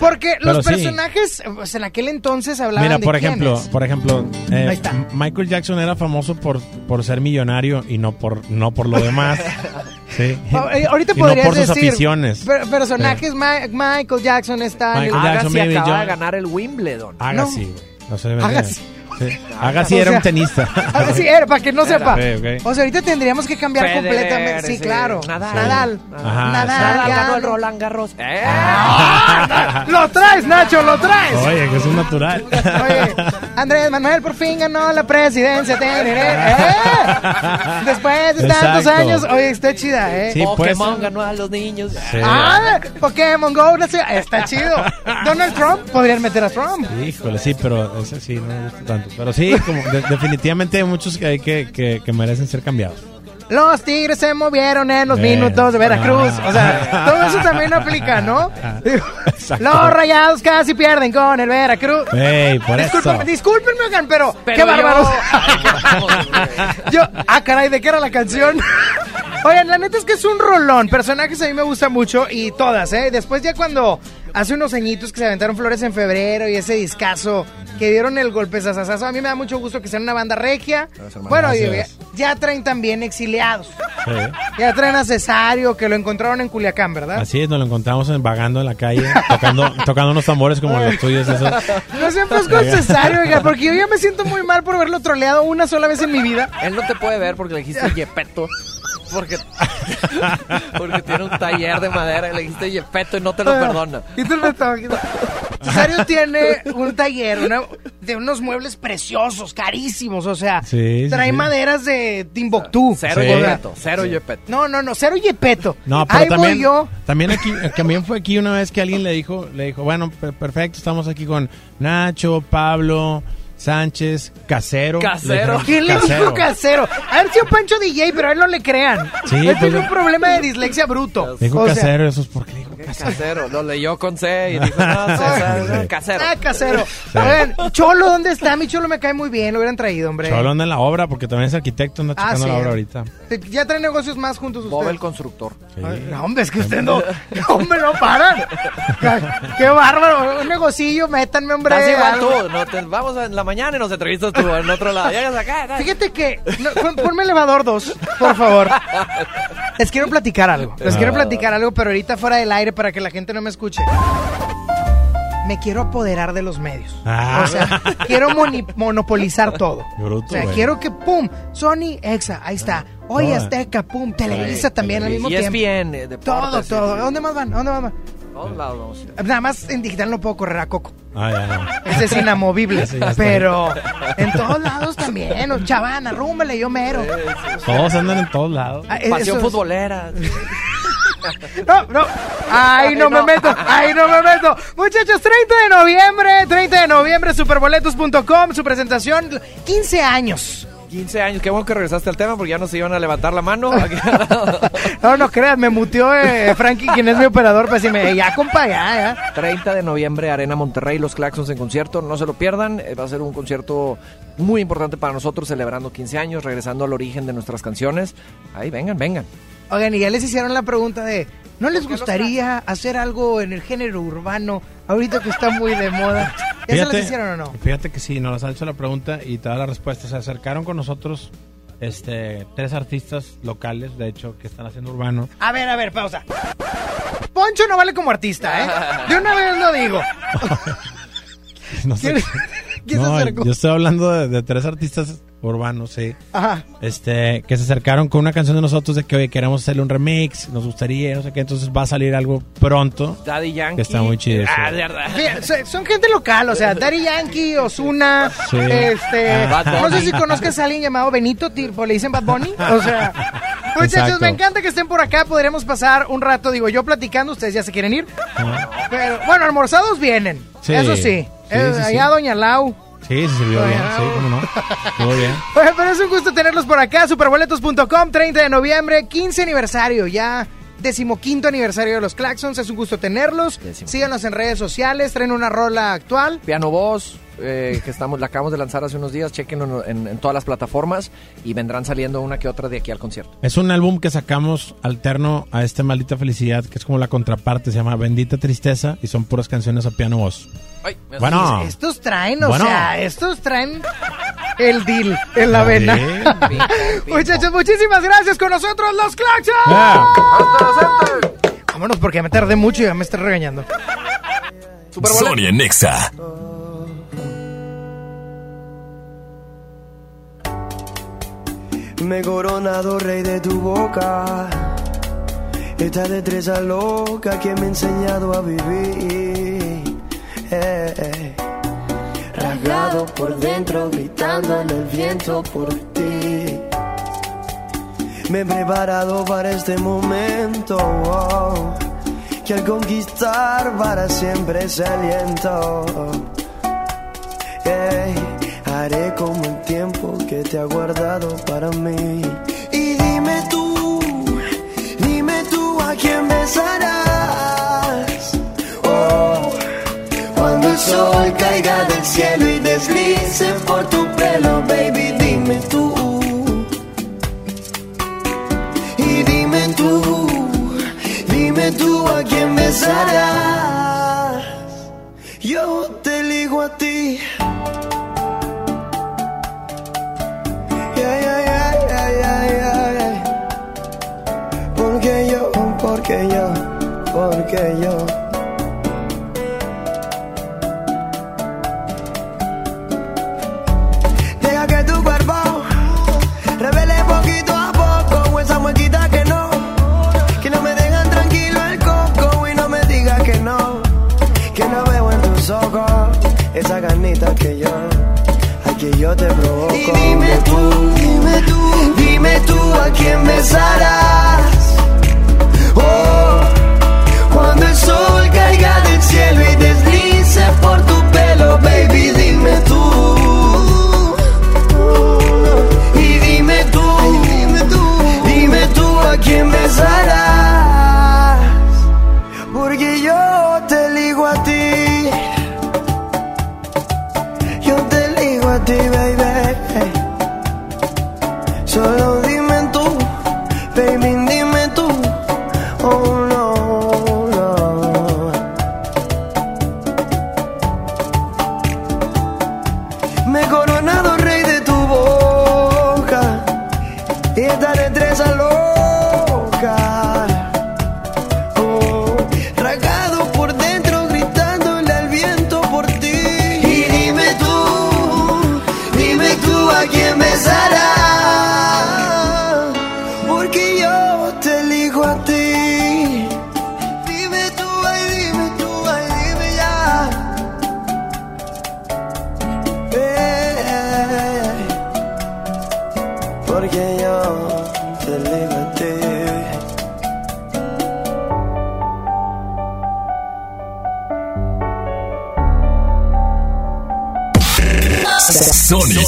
Porque Pero los sí. personajes, pues en aquel entonces hablaban Mira, de por ejemplo, quiénes. por ejemplo, eh, Ahí está. Michael Jackson era famoso por, por ser millonario y no por no por lo demás. sí. Oh, eh, ahorita y no podrías por sus decir aficiones. per- personajes Ma- Michael Jackson está Michael Jackson, acaba John- de ganar el Wimbledon. Agassi. No Agassi O era sea, un tenista. Así era, para que no sepa. O sea, ahorita tendríamos que cambiar Federer, completamente. Sí, claro. Nadal. Nadal. Ajá, Nadal. Nadal ganó el Roland Garros. ¡Eh! ¡Lo traes, Nacho! ¡Lo traes! Oye, que es un natural. Oye, Andrés Manuel por fin ganó la presidencia. ¡Eh! Después de tantos Exacto. años. Oye, está chida, ¿eh? Sí, pues. Pokémon ganó a los niños. Sí. Ah, Pokémon Go, está chido. Donald Trump, podrían meter a Trump. Híjole, sí, pero ese sí no me gusta tanto. Pero sí, como de- definitivamente hay muchos que hay que, que, que merecen ser cambiados. Los Tigres se movieron en los minutos de Veracruz. ah. O sea, todo eso también aplica, ¿no? Exacto. Los rayados casi pierden con el Veracruz. Ey, por Discúlpenme, eso. discúlpenme, oigan, pero, Pero qué yo- bárbaros. Yo, ah, caray, ¿de qué era la canción? Oigan, la neta es que es un rolón. Personajes a mí me gusta mucho y todas, ¿eh? Después ya cuando hace unos añitos que se aventaron flores en febrero y ese discazo que dieron el golpe sasasazo, a mí me da mucho gusto que sean una banda regia. Bueno, ya, traen también exiliados. Sí. Ya traen a Cesario, que lo encontraron en Culiacán, ¿verdad? Así es, nos lo encontramos en- vagando en la calle, tocando, tocando unos tambores como los tuyos. Esos. No siempre es con Cesario, oiga, porque yo ya me siento muy mal por haberlo troleado una sola vez en mi vida. Él no te puede ver porque le dijiste Yepeto. Porque, porque tiene un taller de madera y le dijiste Yepeto y no te lo perdona. Quítale esto, quítale. Cesario tiene un taller una- de unos muebles preciosos, carísimos, o sea, Sí, trae sí. maderas de Timbuktu. Cero Sí. Yepeto, cero Yepeto. No, no, no, cero yepeto. No, pero Ahí también, voy yo. también aquí, también fue aquí una vez que alguien le dijo, le dijo, bueno, per- perfecto, estamos aquí con Nacho, Pablo, Sánchez, Casero. Casero. Le ¿Quién le dijo casero? A ver si un Pancho DJ, pero a él no le crean. Sí, él pues, tiene un problema de dislexia bruto. Dijo O sea, casero, eso es porque dijo casero. Casero, lo leyó con C y dijo, no, César, Sí. casero. Ah, casero. Oigan, Cholo, ¿dónde está? Mi Cholo me cae muy bien, lo hubieran traído, hombre. Solo anda en la obra, porque también es arquitecto, anda Ah, checando sí. la obra ahorita. Ya traen negocios más juntos Bob ustedes. el constructor. Sí. Ay, no, hombre, es que usted no, no, hombre, no paran. Qué bárbaro, un negocillo, métanme, hombre. Estás igual algo. tú, no te- vamos en la mañana y nos entrevistas tú en otro lado. Llegas acá, acá. Fíjate que, no, pon- ponme elevador 2, por favor. Les quiero platicar algo, les quiero platicar algo, pero ahorita fuera del aire para que la gente no me escuche. Me quiero apoderar de los medios. Ah. O sea, quiero moni- monopolizar todo. Bruto, O sea, güey. quiero que, pum, Sony, Exa, ahí está. Toda. Azteca, pum, Televisa también al mismo y es tiempo. bien, eh, deportes, Todo, todo. ¿A dónde más van? ¿A dónde más van? Todos lados. Nada más en digital no puedo correr a Coco. Ah, ya, ya. Ese es inamovible. Pero en todos lados también. o Chavana, rúmbale, yo mero. Todos andan en todos lados. Ah, Pasión es- futbolera. No, no. Ahí no, me meto, ahí no me meto. Muchachos, 30 de noviembre, 30 de noviembre, superboletos.com, su presentación, 15 años. 15 años, qué bueno que regresaste al tema porque ya no se iban a levantar la mano. No, no creas, me muteó eh, Frankie, quien es mi operador, para decirme, ya, compa, ya, ya. 30 de noviembre, Arena Monterrey, los Claxons en concierto, no se lo pierdan, eh, va a ser un concierto muy importante para nosotros, celebrando 15 años, regresando al origen de nuestras canciones. Ahí, vengan, vengan. Oigan, y ya les hicieron la pregunta de, ¿no les gustaría hacer algo en el género urbano ahorita que está muy de moda? ¿Ya se las hicieron o no? Fíjate que sí, nos han hecho la pregunta y te da la respuesta. Se acercaron con nosotros este, tres artistas locales, de hecho, que están haciendo urbano. A ver, a ver, pausa. Poncho no vale como artista, ¿eh? De una vez lo digo. No sé. ¿Quién, quién No, se acercó? yo estoy hablando de, de tres artistas urbanos, sí. Ajá. Este, que se acercaron con una canción de nosotros de que, oye, queremos hacerle un remix, nos gustaría, no sé qué, entonces va a salir algo pronto. Daddy Yankee. Que está muy chido, Ah, de verdad. Fíjate, son- gente local, o sea, Daddy Yankee, Osuna, Sí. este, Ah. No sé si conozcas a alguien llamado Benito, tipo, le dicen Bad Bunny, o sea, muchachos, Exacto. me encanta que estén por acá, podremos pasar un rato, digo, yo platicando, ustedes ya se quieren ir, Ajá. pero, bueno, almorzados vienen, Sí. eso sí, Sí, Eh, sí, sí. allá Doña Lau, Sí, se sirvió bien, sí, cómo no. Todo bien. Oye, pero es un gusto tenerlos por acá. Superboletos.com, 30 de noviembre, 15 aniversario ya. Decimoquinto aniversario de los Claxons, es un gusto tenerlos. Síganos en redes sociales, traen una rola actual. Piano Voz, eh, que estamos, la acabamos de lanzar hace unos días, chequenlo en, en todas las plataformas y vendrán saliendo una que otra de aquí al concierto. Es un álbum que sacamos alterno a este Maldita Felicidad, que es como la contraparte, se llama Bendita Tristeza y son puras canciones a piano voz. Ay, Bueno. Estos traen, o Bueno. sea, estos traen el deal en la vena. Muchachos, muchísimas gracias con nosotros, los Claxons. Ah. Vámonos porque ya me tardé mucho y ya me estoy regañando. Sonia Nexa. Me he coronado rey de tu boca. Esta destreza loca que me ha enseñado a vivir. Eh, eh. Rasgado por dentro, gritando en el viento por ti. Me he preparado para este momento. oh, que al conquistar para siempre se aliento. Ey, haré como el tiempo que te ha guardado para mí. Y dime tú, dime tú a quién besarás. Oh, cuando el sol caiga del cielo y deslice por tu pelo, baby, dime tú. Y dime tú, dime tú a quién besarás. Porque yo, porque yo. Deja que tu cuerpo revele poquito a poco esa muequita que no, que no me dejan tranquilo el coco y no me digas que no, que no veo en tus ojos esa ganita que yo, a yo te provoco. Y dime tú, dime tú, dime tú a quién besarás. Caiga del cielo y deslice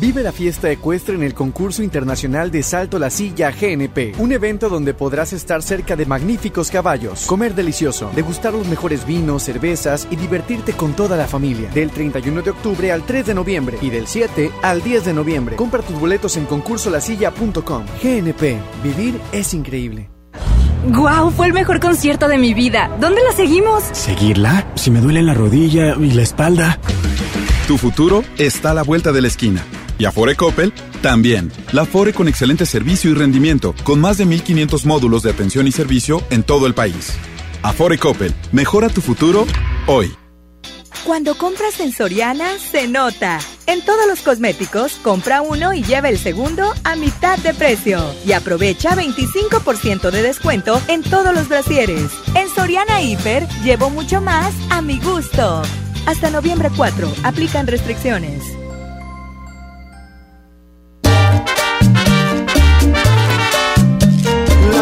Vive la fiesta ecuestre en el concurso internacional de Salto la Silla GNP, un evento donde podrás estar cerca de magníficos caballos, comer delicioso, degustar los mejores vinos, cervezas y divertirte con toda la familia. Del 31 de octubre al 3 de noviembre y del 7 al 10 de noviembre. Compra tus boletos en concursolasilla.com. GNP, vivir es increíble. ¡Guau! Fue el mejor concierto de mi vida. ¿Dónde la seguimos? ¿Seguirla? Si me duele la rodilla y la espalda. Tu futuro está a la vuelta de la esquina. Y Afore Coppel También, la Afore con excelente servicio y rendimiento, con más de 1500 módulos de atención y servicio en todo el país. Afore Coppel, mejora tu futuro hoy. Cuando compras en Soriana, se nota. En todos los cosméticos, compra uno y lleva el segundo a mitad de precio. Y aprovecha 25% de descuento en todos los brasieres. En Soriana Hiper, llevo mucho más a mi gusto. Hasta noviembre 4, aplican restricciones.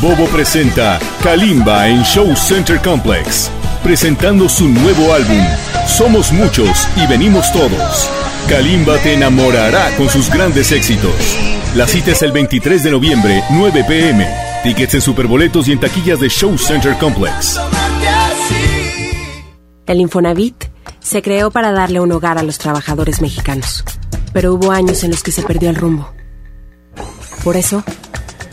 Bobo presenta Kalimba en Show Center Complex, presentando su nuevo álbum, Somos Muchos y Venimos Todos. Kalimba te enamorará con sus grandes éxitos. La cita es el 23 de noviembre, 9 pm. Tickets en Superboletos y en taquillas de Show Center Complex. El Infonavit se creó para darle un hogar a los trabajadores mexicanos, pero hubo años en los que se perdió el rumbo. Por eso,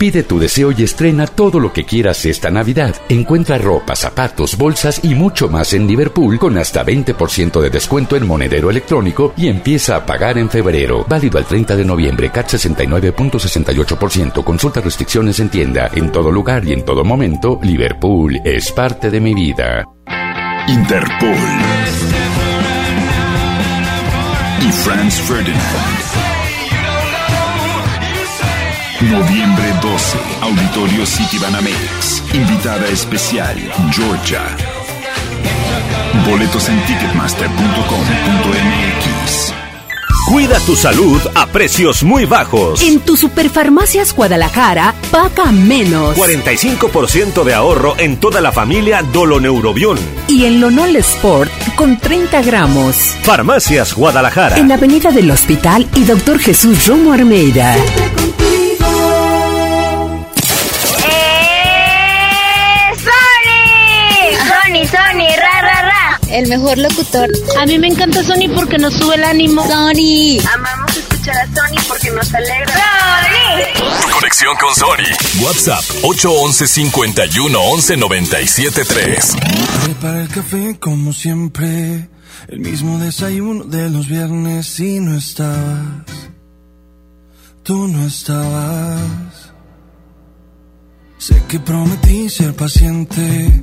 Pide tu deseo y estrena todo lo que quieras esta Navidad. Encuentra ropa, zapatos, bolsas y mucho más en Liverpool con hasta 20% de descuento en monedero electrónico y empieza a pagar en febrero. Válido al 30 de noviembre, CAT 69.68%. Consulta restricciones en tienda. En todo lugar y en todo momento, Liverpool es parte de mi vida. Interpol. Y Franz Ferdinand. Noviembre 12, Auditorio City Banamex. Invitada especial, Georgia. Boletos en ticketmaster.com.mx. Cuida tu salud a precios muy bajos. En tu Superfarmacias Guadalajara, paga menos. 45% de ahorro en toda la familia Doloneurobión. Y en Lonol Sport, con 30 gramos. Farmacias Guadalajara. En Avenida del Hospital y Doctor Jesús Romo Armeida. El mejor locutor. A mí me encanta Sony porque nos sube el ánimo. Sony. Amamos escuchar a Sony porque nos alegra. ¡Sony! Conexión con Sony. WhatsApp 811 51 11 97 3. Prepara el café como siempre. El mismo desayuno de los viernes y no estabas. Tú no estabas. Sé que prometí ser paciente,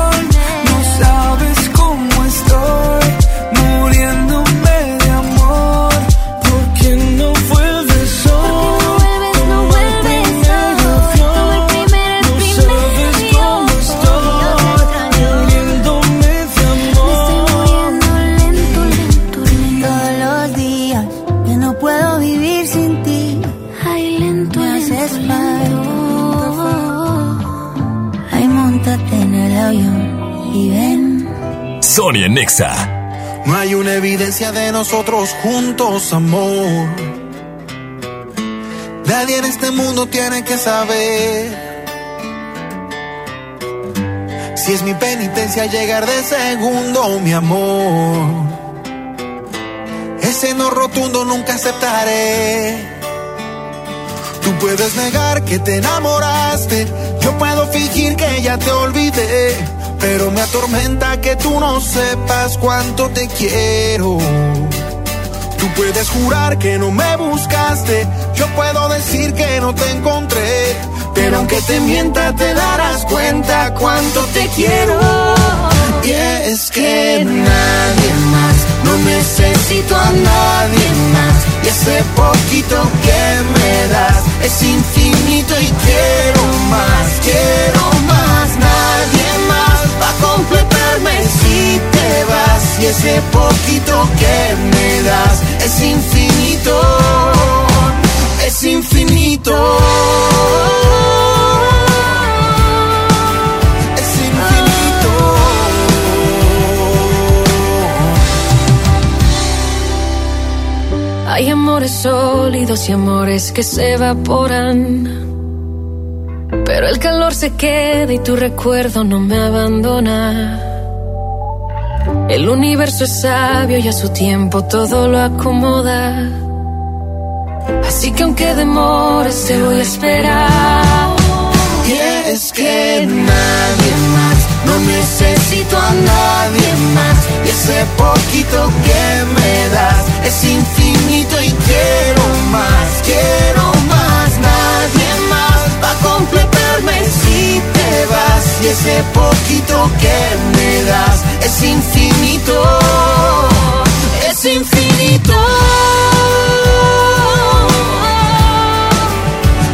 Nexa. No hay una evidencia de nosotros juntos, amor. Nadie en este mundo tiene que saber. Si es mi penitencia llegar de segundo, mi amor. Ese no rotundo nunca aceptaré. Tú puedes negar que te enamoraste. Yo puedo fingir que ya te olvidé. Pero me atormenta que tú no sepas cuánto te quiero. Tú puedes jurar que no me buscaste. Yo puedo decir que no te encontré. Pero aunque te mienta, te darás cuenta cuánto te quiero. Y es que nadie más, no necesito a nadie más. Y ese poquito que me das es infinito y quiero más, quiero más. Nadie a completarme si te vas. Y ese poquito que me das es infinito, es infinito. Es infinito. Hay amores sólidos y amores que se evaporan. Pero el calor se queda y tu recuerdo no me abandona. El universo es sabio y a su tiempo todo lo acomoda. Así que aunque demores te voy a esperar. Y es que nadie más, no necesito a nadie más. Y ese poquito que me das es infinito y quiero más, quiero más. Nadie más va a completarme si te vas. Y ese poquito que me das es infinito, es infinito.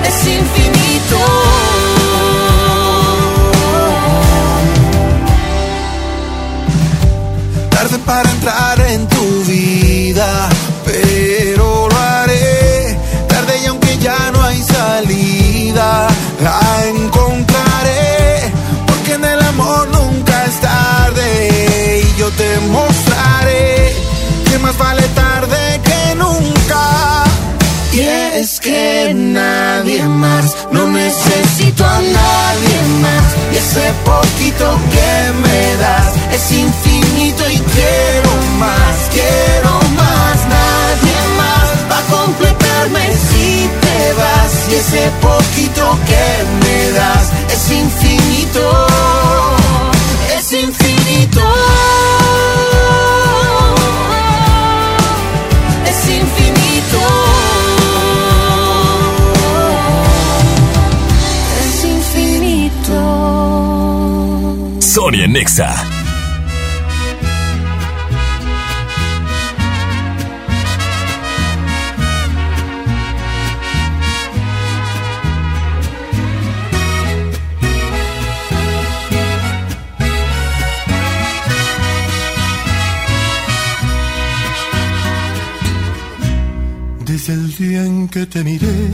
Es infinito. Tarde para entrar en tu vida, la encontraré. Porque en el amor nunca es tarde. Y yo te mostraré que más vale tarde que nunca. Y es que nadie más, no necesito a nadie más. Y ese poquito que me das es infinito y quiero más, quiero ese poquito que me das es infinito, es infinito. Es infinito. Es infinito. Sonia Nexa. Que te miré,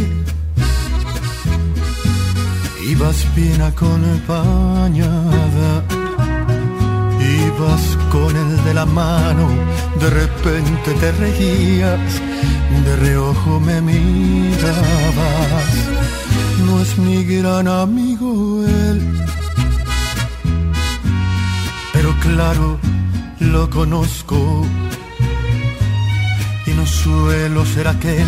ibas bien acompañada. Ibas con el de la mano, de repente te reías, de reojo me mirabas. No es mi gran amigo él, pero claro, lo conozco y no suelo ser aquel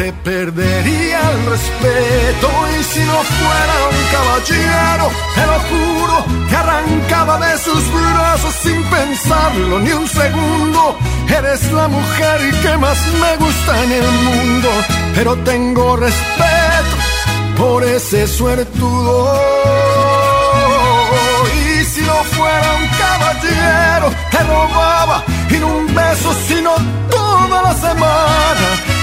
te perdería el respeto. Y si no fuera un caballero, te lo juro, que arrancaba de sus brazos sin pensarlo ni un segundo. Eres la mujer que más me gusta en el mundo, pero tengo respeto por ese suertudo. Y si no fuera un caballero, te robaba y no un beso, sino toda la semana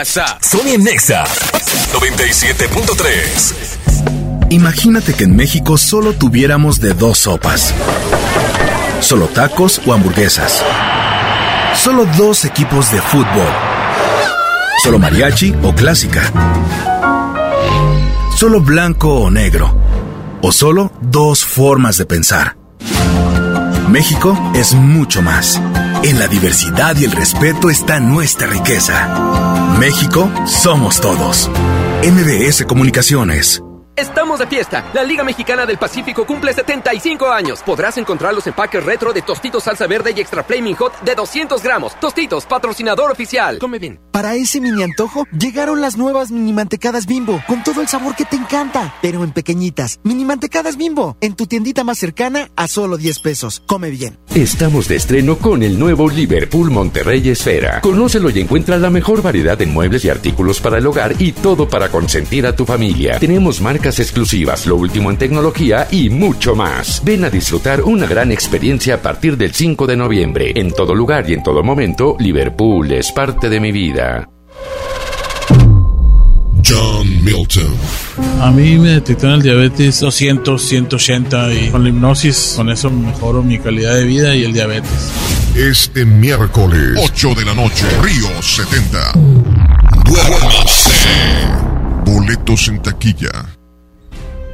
WhatsApp. Sony en Nexa 97.3. Imagínate que en México solo tuviéramos de dos sopas. Solo tacos o hamburguesas. Solo dos equipos de fútbol. Solo mariachi o clásica. Solo blanco o negro. O solo dos formas de pensar. México es mucho más. En la diversidad y el respeto está nuestra riqueza. México somos todos. MBS Comunicaciones. Estamos de fiesta. La Liga Mexicana del Pacífico cumple 75 años. Podrás encontrar los empaques retro de Tostitos Salsa Verde y Extra Flaming Hot de 200 gramos. Tostitos, patrocinador oficial. Come bien. Para ese mini antojo, llegaron las nuevas mini mantecadas bimbo, con todo el sabor que te encanta, pero en pequeñitas. Mini mantecadas bimbo, en tu tiendita más cercana a solo 10 pesos. Come bien. Estamos de estreno con el nuevo Liverpool Monterrey Esfera. Conócelo y encuentra la mejor variedad de muebles y artículos para el hogar y todo para consentir a tu familia. Tenemos marcas exclusivas, lo último en tecnología y mucho más. Ven a disfrutar una gran experiencia a partir del 5 de noviembre. En todo lugar y en todo momento, Liverpool es parte de mi vida. John Milton. A mí me detectaron el diabetes 200, 180 y con la hipnosis, con eso mejoro mi calidad de vida y el diabetes. Este miércoles, 8 de la noche, Río 70. Duérmase. Boletos en taquilla.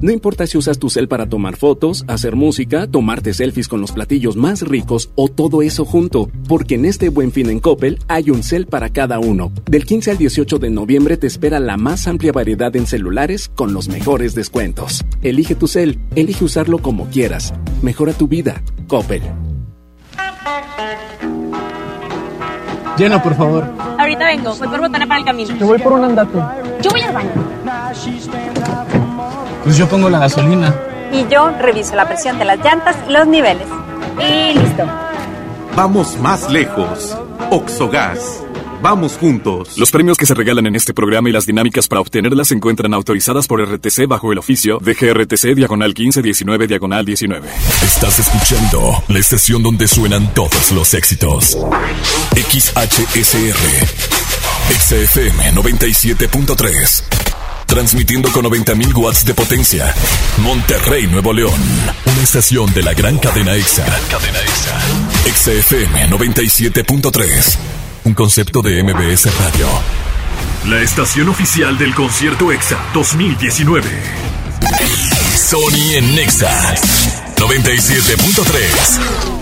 No importa si usas tu cel para tomar fotos, hacer música, tomarte selfies con los platillos más ricos o todo eso junto, porque en este buen fin en Coppel hay un cel para cada uno. Del 15 al 18 de noviembre te espera la más amplia variedad en celulares con los mejores descuentos. Elige tu cel, elige usarlo como quieras. Mejora tu vida. Coppel. Llena, por favor. Ahorita vengo, voy por botana para el camino. Te voy por un andate. Yo voy al baño. Pues yo pongo la gasolina. Y yo reviso la presión de las llantas y los niveles. Y listo. Vamos más lejos. Oxogas. Vamos juntos. Los premios que se regalan en este programa y las dinámicas para obtenerlas se encuentran autorizadas por RTC bajo el oficio de GRTC Diagonal 1519 Diagonal 19. Estás escuchando la estación donde suenan todos los éxitos. XHSR. XFM 97.3. Transmitiendo con 90.000 watts de potencia. Monterrey, Nuevo León. Una estación de la gran cadena EXA. cadena EXA. XFM 97.3. Un concepto de MBS Radio. La estación oficial del concierto EXA 2019. Sony en Nexa 97.3.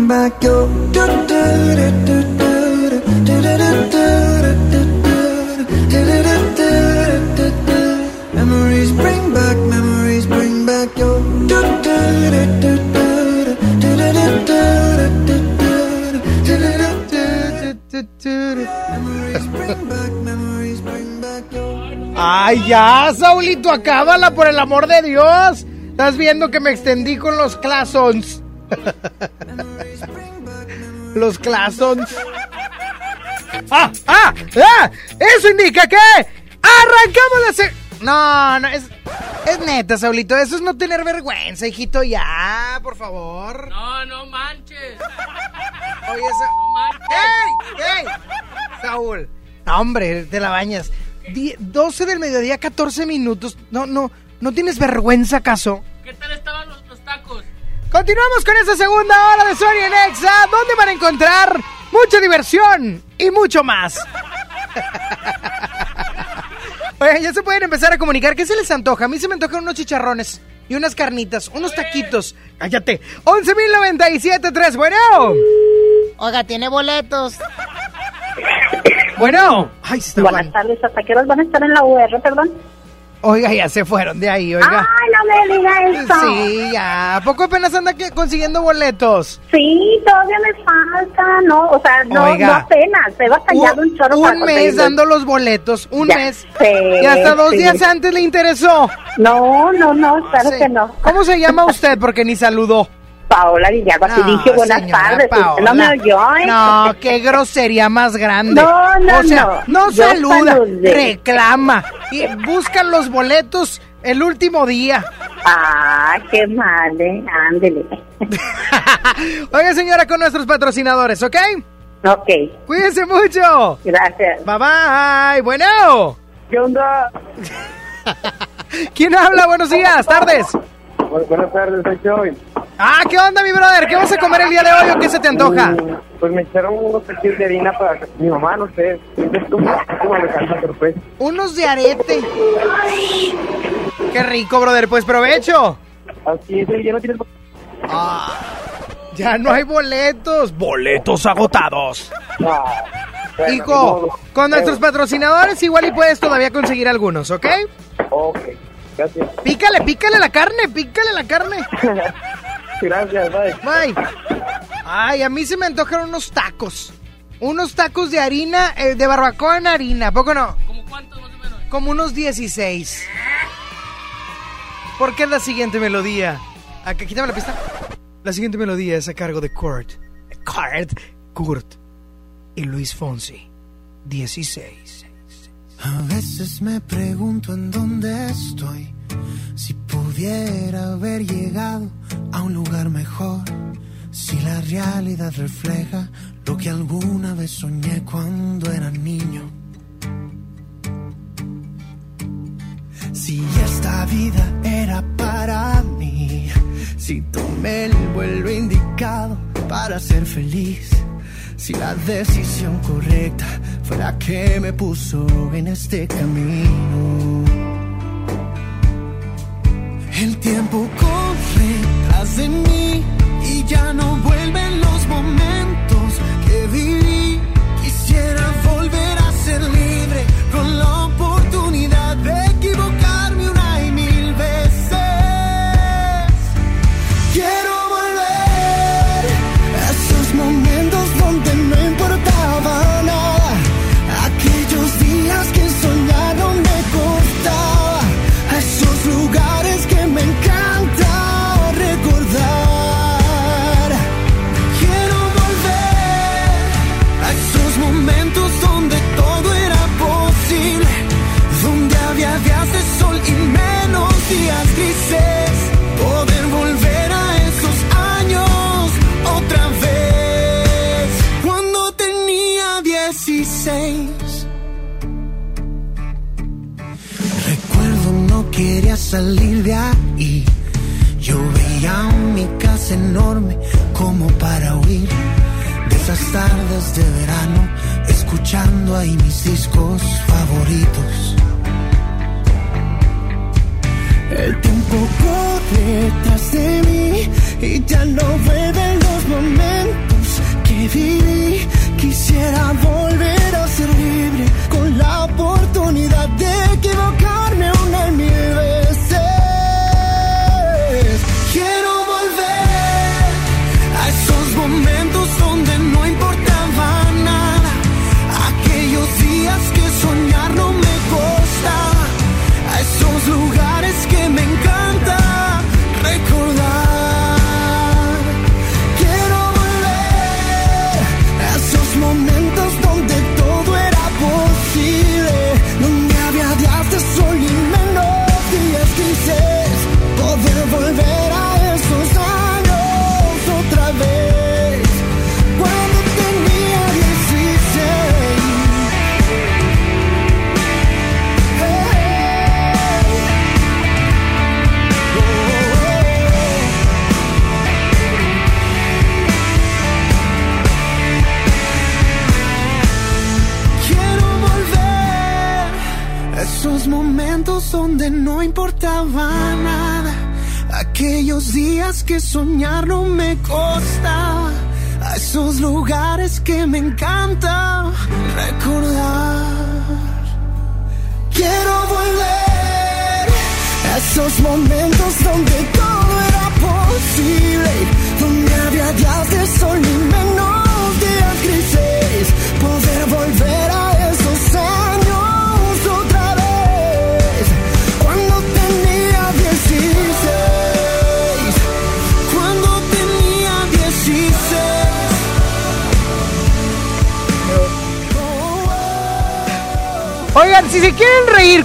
back your. do do do do do do do do Memories bring back, memories bring back your. Ay, ya, Saulito, acábala por el amor de Dios. Estás viendo que me extendí con los clasons. los clasons. ¡Ah! ¡Ah! ¡Ah! Eso indica que arrancamos la se No, no, es, es neta, Saulito. Eso es no tener vergüenza, hijito. Ya, por favor. No, no manches. Oye, Sa No manches. ¡Ey! ¡Ey! Saúl. No, hombre, te la bañas. Die- 12 del mediodía, 14 minutos. No, no. ¿No tienes vergüenza acaso? ¿Qué tal estaban los, los tacos? Continuamos con esta segunda hora de Sonia Nexa, donde van a encontrar mucha diversión y mucho más. Oye, ya se pueden empezar a comunicar. ¿Qué se les antoja? A mí se me antojan unos chicharrones y unas carnitas, unos taquitos. Cállate. 11.097.3, bueno. Oiga, tiene boletos. Bueno. Ay, está Buenas mal. tardes, ¿hasta qué horas van a estar en la UR, perdón? Oiga, ya se fueron de ahí, oiga. ¡Ay, no me diga eso! Sí, ya. ¿A poco apenas anda que- consiguiendo boletos? Sí, todavía me falta, ¿no? O sea, no, Oiga. no apenas. Se va batallando un, chorro para Un mes dando los boletos, un Ya mes. sé, y hasta dos sí. días antes le interesó. No, no, no, claro Sí. que no. ¿Cómo se llama usted? Porque ni saludó. Paola Villalba, No, te dije buenas tardes. No me oyó, ¿eh? No, qué grosería más grande. No, no, o sea, no. Yo saluda, saludé. reclama y buscan los boletos el último día. Ah, qué mal, ¿eh? Ándele. Oiga, señora, con nuestros patrocinadores, ¿ok? Ok. Cuídense mucho. Gracias. Bye bye. Bueno. ¿Qué onda? ¿Quién habla? Buenos días, tardes. buenas tardes, soy Joy. Ah, ¿qué onda, mi brother? ¿Qué vas a comer el día de hoy o qué se te antoja? Pues me echaron unos taquitos de harina para mi mamá, no sé. Es como, como le canta sorpresa. Unos de arete. Qué rico, brother. Pues provecho. Así es, ya no tienes... Ah, ya no hay boletos. Boletos agotados. Ah, bueno, Hijo, con nuestros Eh, patrocinadores igual y puedes todavía conseguir algunos, ¿ok? Ok, gracias. Pícale, pícale la carne, pícale la carne. Gracias, bye. Bye. Ay, a mí se me antojan unos tacos. Unos tacos de harina, eh, de barbacoa en harina, ¿a poco no? ¿Cómo cuántos más o menos? Como unos 16. ¿Por qué es la siguiente melodía? Aquí, quítame la pista. La siguiente melodía es a cargo de Kurt. Kurt. Kurt. Y Luis Fonsi. 16. A veces me pregunto en dónde estoy. Si pudiera haber llegado a un lugar mejor. Si la realidad refleja lo que alguna vez soñé cuando era niño. Si esta vida era para mí. Si tomé el vuelo indicado para ser feliz. Si la decisión correcta fue la que me puso en este camino. El tiempo corre tras de mí y ya no vuelven los momentos que viví. Quisiera volver a ser libre salir de ahí. Yo veía mi casa enorme como para huir de esas tardes de verano, escuchando ahí mis discos favoritos. El tiempo corre tras de mí y ya no vuelven los momentos que viví. Quisiera volver a ser libre con la oportunidad de equivocarme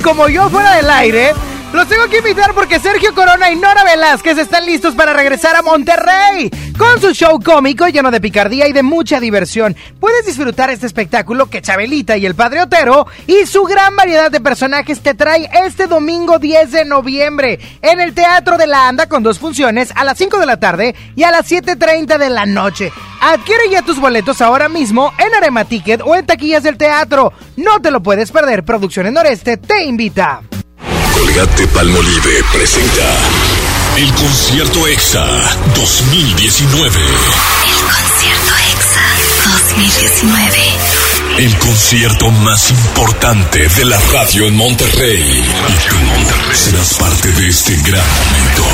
como yo fuera del aire, los tengo que invitar porque Sergio Corona y Nora Velázquez están listos para regresar a Monterrey con su show cómico lleno de picardía y de mucha diversión. Puedes disfrutar este espectáculo que Chabelita y el Padre Otero y su gran variedad de personajes te trae este domingo 10 de noviembre en el Teatro de la Anda con dos funciones a las 5 de la tarde y a las 7.30 de la noche. Adquiere ya tus boletos ahora mismo en Arema Ticket o en taquillas del teatro. No te lo puedes perder. Producciones Noreste te invita. Colgate Palmolive presenta el concierto EXA 2019. El concierto EXA 2019. El concierto más importante de la radio en Monterrey. Y tú serás parte de este gran momento.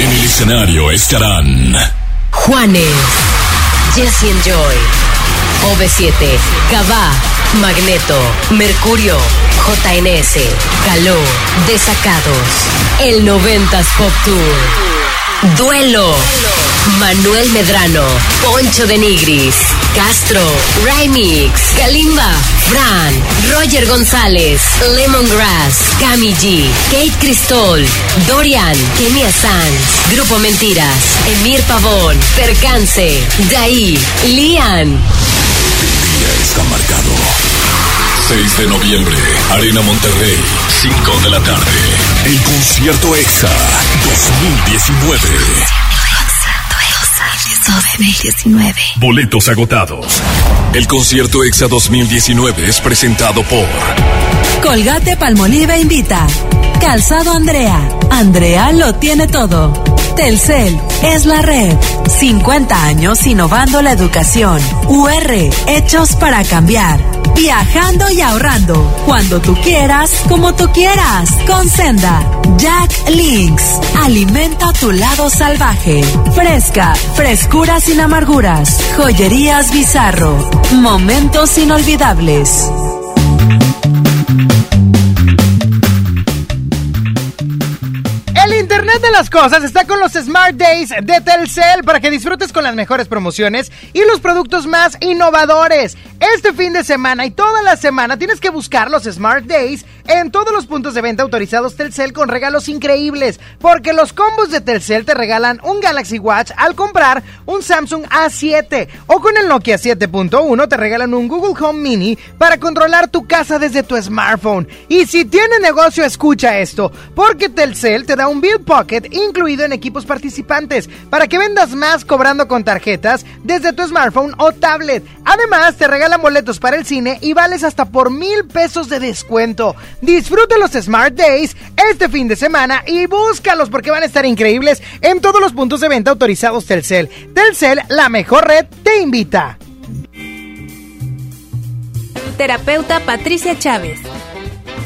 En el escenario estarán Juanes, Jesse and Joy, OV7, Cabá, Magneto, Mercurio, JNS, Caló, Desacados, El 90s Pop Tour, Duelo, Manuel Medrano, Poncho de Nigris, Castro, Remix, Kalimba, Fran, Roger González, Lemongrass, Cami G, Kate Cristol, Dorian, Kenia Sanz, Grupo Mentiras, Emir Pavón, Percance, Daí, Lian. día está marcado. 6 de noviembre, Arena Monterrey, 5 de la tarde. El concierto EXA 2019. 2019. Boletos agotados. El concierto EXA 2019 es presentado por Colgate Palmolive invita. Calzado Andrea. Andrea lo tiene todo. Telcel es la red. 50 años innovando la educación. UR, hechos para cambiar. Viajando y ahorrando. Cuando tú quieras, como tú quieras. Con Senda. Jack Links. Alimenta tu lado salvaje. Fresca. Frescura sin amarguras. Joyerías Bizarro. Momentos inolvidables. Internet de las Cosas está con los Smart Days de Telcel para que disfrutes con las mejores promociones y los productos más innovadores. Este fin de semana y toda la semana tienes que buscar los Smart Days en todos los puntos de venta autorizados Telcel con regalos increíbles, porque los combos de Telcel te regalan un Galaxy Watch al comprar un Samsung A7 o con el Nokia 7.1 te regalan un Google Home Mini para controlar tu casa desde tu smartphone. Y si tienes negocio, escucha esto, porque Telcel te da un Bill Pocket incluido en equipos participantes para que vendas más cobrando con tarjetas desde tu smartphone o tablet. Además, te regalan boletos para el cine y vales hasta por mil pesos de descuento. Disfruta los Smart Days este fin de semana y búscalos porque van a estar increíbles en todos los puntos de venta autorizados Telcel. Telcel, la mejor red, te invita. Terapeuta Patricia Chávez.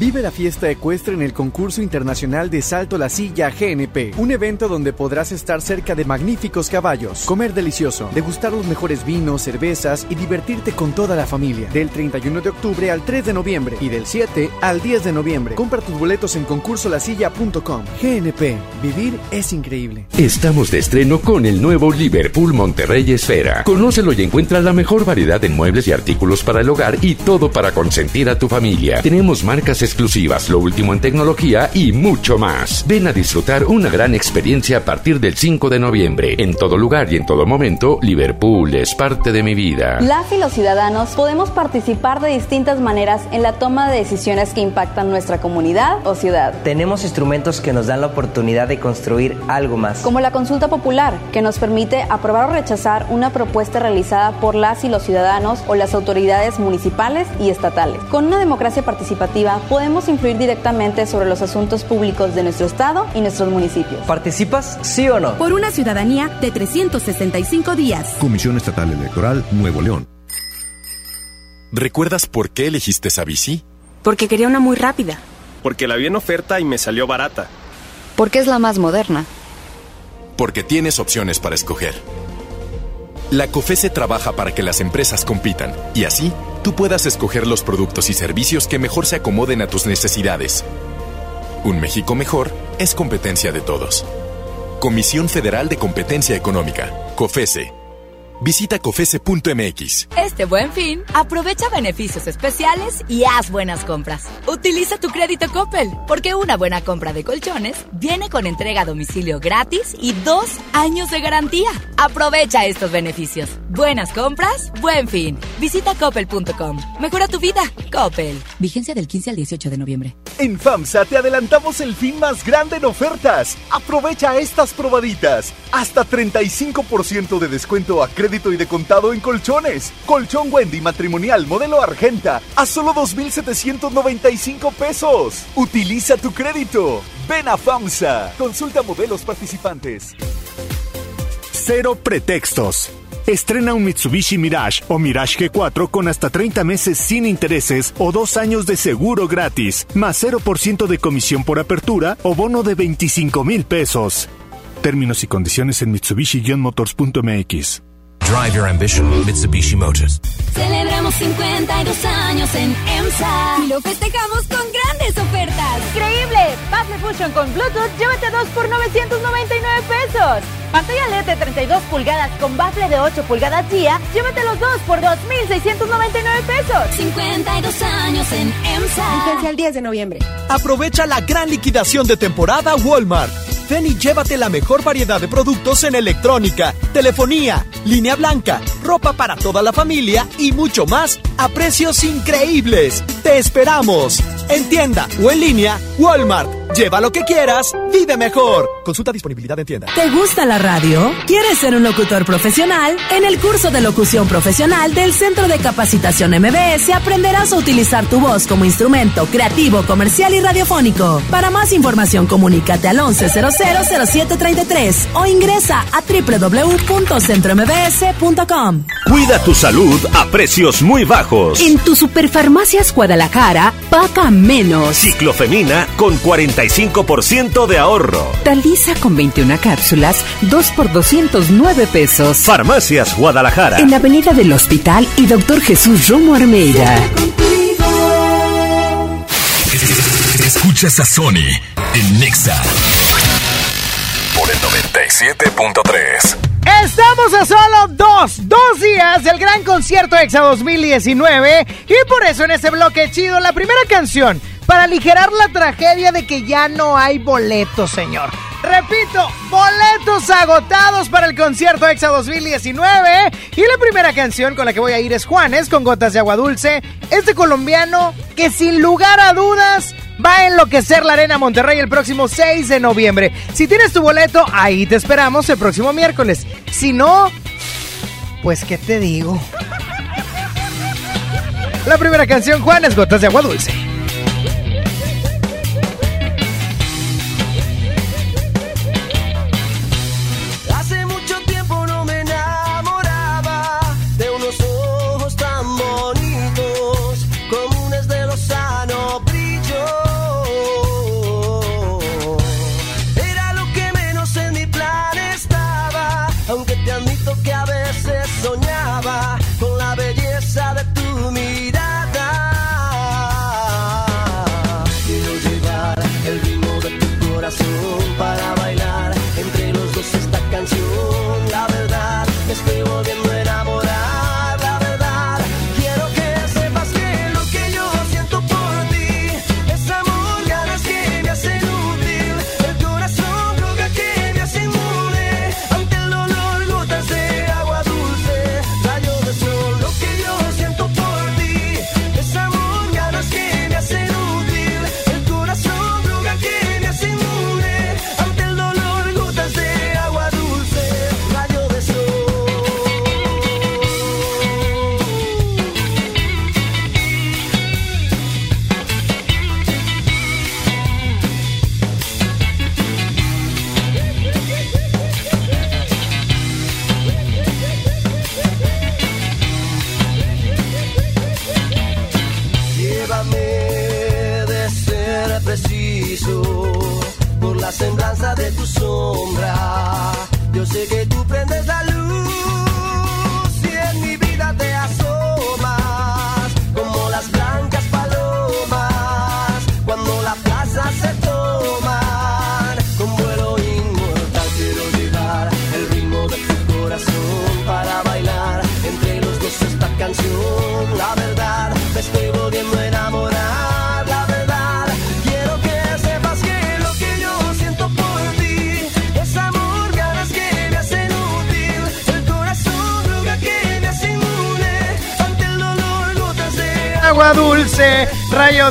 Vive la fiesta ecuestre en el concurso internacional de Salto la Silla GNP, un evento donde podrás estar cerca de magníficos caballos, comer delicioso, degustar los mejores vinos, cervezas y divertirte con toda la familia. Del 31 de octubre al 3 de noviembre y del 7 al 10 de noviembre. Compra tus boletos en concursolasilla.com. GNP, vivir es increíble. Estamos de estreno con el nuevo Liverpool Monterrey Esfera. Conócelo y encuentra la mejor variedad de muebles y artículos para el hogar y todo para consentir a tu familia. Tenemos marcas exclusivas, lo último en tecnología y mucho más. Ven a disfrutar una gran experiencia a partir del 5 de noviembre. En todo lugar y en todo momento, Liverpool es parte de mi vida. Las y los ciudadanos podemos participar de distintas maneras en la toma de decisiones que impactan nuestra comunidad o ciudad. Tenemos instrumentos que nos dan la oportunidad de construir algo más. Como la consulta popular, que nos permite aprobar o rechazar una propuesta realizada por las y los ciudadanos o las autoridades municipales y estatales. Con una democracia participativa podemos influir directamente sobre los asuntos públicos de nuestro estado y nuestros municipios. ¿Participas, sí o no? Por una ciudadanía de 365 días. Comisión Estatal Electoral Nuevo León. ¿Recuerdas por qué elegiste esa bici? Porque quería una muy rápida. Porque la vi en oferta y me salió barata. Porque es la más moderna. Porque tienes opciones para escoger. La COFESE trabaja para que las empresas compitan y así tú puedas escoger los productos y servicios que mejor se acomoden a tus necesidades. Un México mejor es competencia de todos. Comisión Federal de Competencia Económica, COFESE. Visita cofese.mx. Este buen fin, aprovecha beneficios especiales y haz buenas compras. Utiliza tu crédito Coppel, porque una buena compra de colchones viene con entrega a domicilio gratis y dos años de garantía. Aprovecha estos beneficios. Buenas compras, buen fin. Visita coppel.com. Mejora tu vida. Coppel. Vigencia del 15 al 18 de noviembre. En FAMSA te adelantamos el fin más grande en ofertas. Aprovecha estas probaditas. Hasta 35% de descuento a crédito y de contado en colchones. Colchón Wendy matrimonial modelo Argenta a solo 2,795 pesos. Utiliza tu crédito. Ven a FAMSA. Consulta modelos participantes. Cero pretextos. Estrena un Mitsubishi Mirage o Mirage G4 con hasta 30 meses sin intereses o dos años de seguro gratis, más 0% de comisión por apertura o bono de 25 mil pesos. Términos y condiciones en Mitsubishi-motors.mx. Drive your ambition, Mitsubishi Motors. Celebramos 52 años en EMSA y lo festejamos con grandes ofertas. ¡Increíble! Baffle Fusion con Bluetooth, llévate dos por 999 pesos. Pantalla LED de 32 pulgadas con bafle de 8 pulgadas día, llévate los dos por 2,699 pesos. 52 años en EMSA. Vigencia el 10 de noviembre. Aprovecha la gran liquidación de temporada Walmart. Ven y llévate la mejor variedad de productos en electrónica, telefonía, línea blanca, ropa para toda la familia y mucho más a precios increíbles. Te esperamos. En tienda o en línea, Walmart. Lleva lo que quieras, vive mejor. Consulta disponibilidad en tienda. ¿Te gusta la radio? ¿Quieres ser un locutor profesional? En el curso de locución profesional del Centro de Capacitación MBS aprenderás a utilizar tu voz como instrumento creativo, comercial y radiofónico. Para más información, comunícate al 11000733 o ingresa a www.centrombs.com. Cuida tu salud a precios muy bajos. En tu Superfarmacias Guadalajara, paga menos. Ciclofemina con 45% de ahorro. Talisa con 21 cápsulas, 2 por 209 pesos. Farmacias Guadalajara. En la avenida del Hospital y Doctor Jesús Romo Armeida. Escuchas a Sony en Nexa por el 97.3. Estamos a solo dos, dos días del gran concierto EXA 2019 y por eso en este bloque chido la primera canción para aligerar la tragedia de que ya no hay boletos, señor. Repito, boletos agotados para el concierto EXA 2019 y la primera canción con la que voy a ir es Juanes con Gotas de Agua Dulce, este colombiano que sin lugar a dudas va a enloquecer la Arena Monterrey el próximo 6 de noviembre. Si tienes tu boleto, ahí te esperamos el próximo miércoles. Si no, pues qué te digo. La primera canción, Juanes, Gotas de Agua Dulce.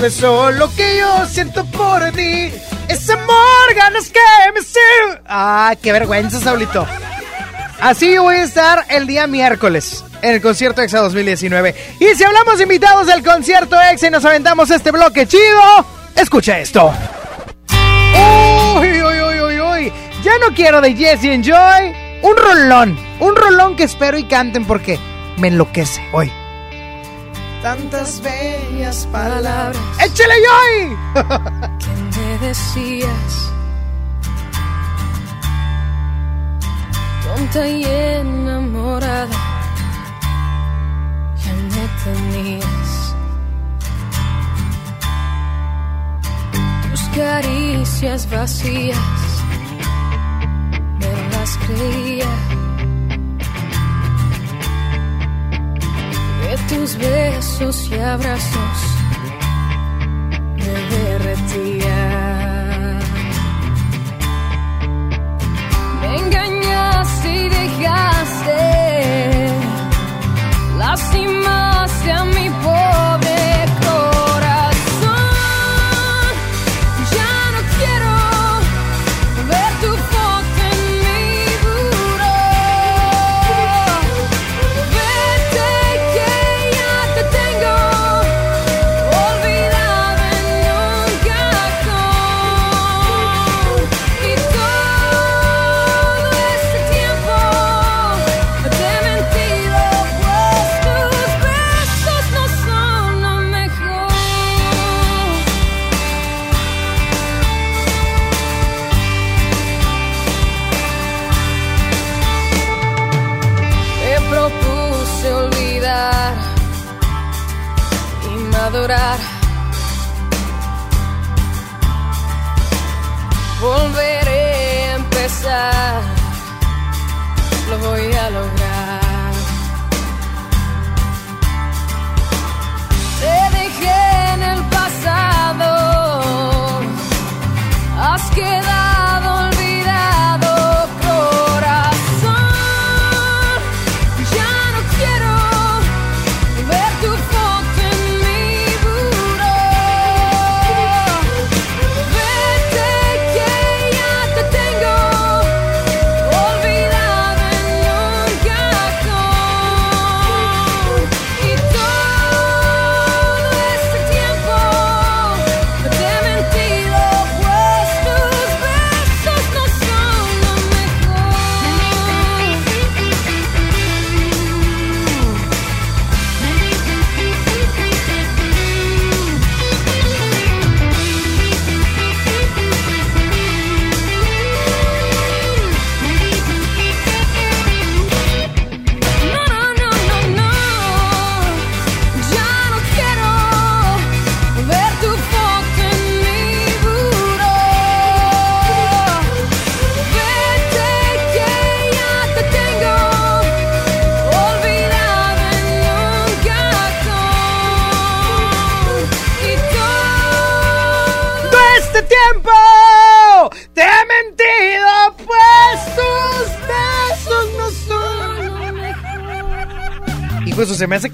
sabes solo que yo siento por ti. Ese amor ganas que me sirve. Ah, qué vergüenza, Saulito. Así voy a estar el día miércoles en el concierto EXA 2019. Y si hablamos invitados del concierto EXA y nos aventamos este bloque chido, escucha esto. Uy, uy, uy, uy, uy. Ya no quiero de Jesse Enjoy. Un rolón. Un rolón que espero y canten porque me enloquece hoy tantas bellas palabras. ¡Échale, Joy! ¿Quién me decías? Tonta y enamorada, ya me tenías. Tus caricias vacías, me las creías. tus besos y abrazos me derretían. Me engañaste y dejaste, lastimaste a mi pobre.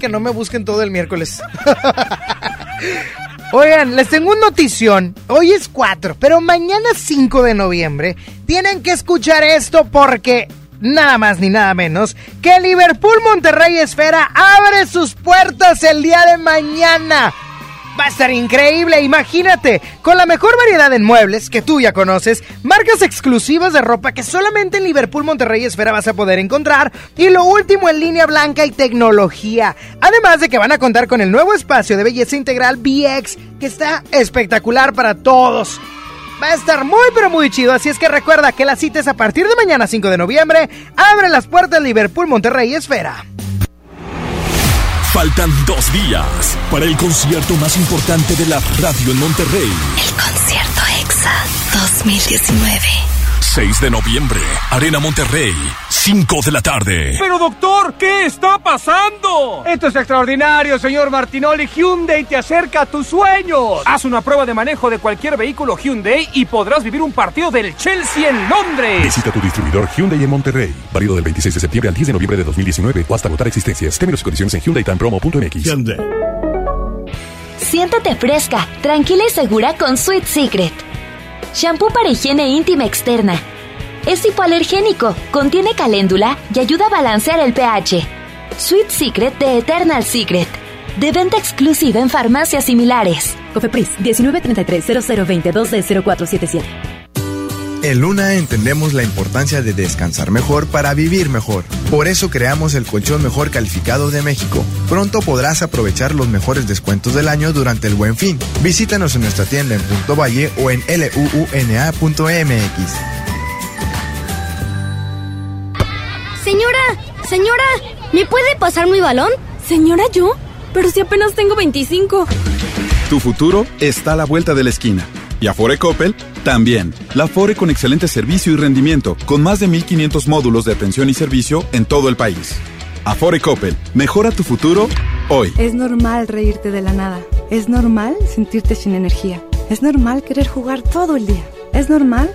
No me busquen todo el miércoles. Oigan, les tengo un notición. Hoy es 4, pero mañana 5 de noviembre tienen que escuchar esto porque nada más ni nada menos que Liverpool Monterrey Esfera abre sus puertas el día de mañana. Va a estar increíble, imagínate, con la mejor variedad en muebles que tú ya conoces, marcas exclusivas de ropa que solamente en Liverpool Monterrey Esfera vas a poder encontrar y lo último en línea blanca y tecnología. Además de que van a contar con el nuevo espacio de belleza integral BX que está espectacular para todos. Va a estar muy pero muy chido, así es que recuerda que la cita es a partir de mañana 5 de noviembre. Abre las puertas Liverpool Monterrey Esfera. Faltan dos días para el concierto más importante de la radio en Monterrey. El concierto EXA 2019. 6 de noviembre, Arena Monterrey, 5 de la tarde. Pero doctor, ¿qué está pasando? Esto es extraordinario, señor Martinoli. Hyundai te acerca a tus sueños. Haz una prueba de manejo de cualquier vehículo Hyundai y podrás vivir un partido del Chelsea en Londres. Visita tu distribuidor Hyundai en Monterrey. Válido del 26 de septiembre al 10 de noviembre de 2019 o hasta agotar existencias. Términos y condiciones en HyundaiTimePromo.mx. Hyundai. Siéntate fresca, tranquila y segura con Sweet Secret. Shampoo para higiene íntima externa. Es hipoalergénico, contiene caléndula y ayuda a balancear el pH. Sweet Secret de Eternal Secret. De venta exclusiva en farmacias similares. Cofepris 1933 de 0477. En Luna entendemos la importancia de descansar mejor para vivir mejor. Por eso creamos el colchón mejor calificado de México. Pronto podrás aprovechar los mejores descuentos del año durante el buen fin. Visítanos en nuestra tienda en Punto Valle o en luuna.mx. Señora, señora, ¿me puede pasar mi balón? Señora, yo, pero si apenas tengo 25. Tu futuro está a la vuelta de la esquina. Y Afore Coppel también. La Afore con excelente servicio y rendimiento, con más de 1500 módulos de atención y servicio en todo el país. Afore Coppel, mejora tu futuro hoy. Es normal reírte de la nada. Es normal sentirte sin energía. Es normal querer jugar todo el día. Es normal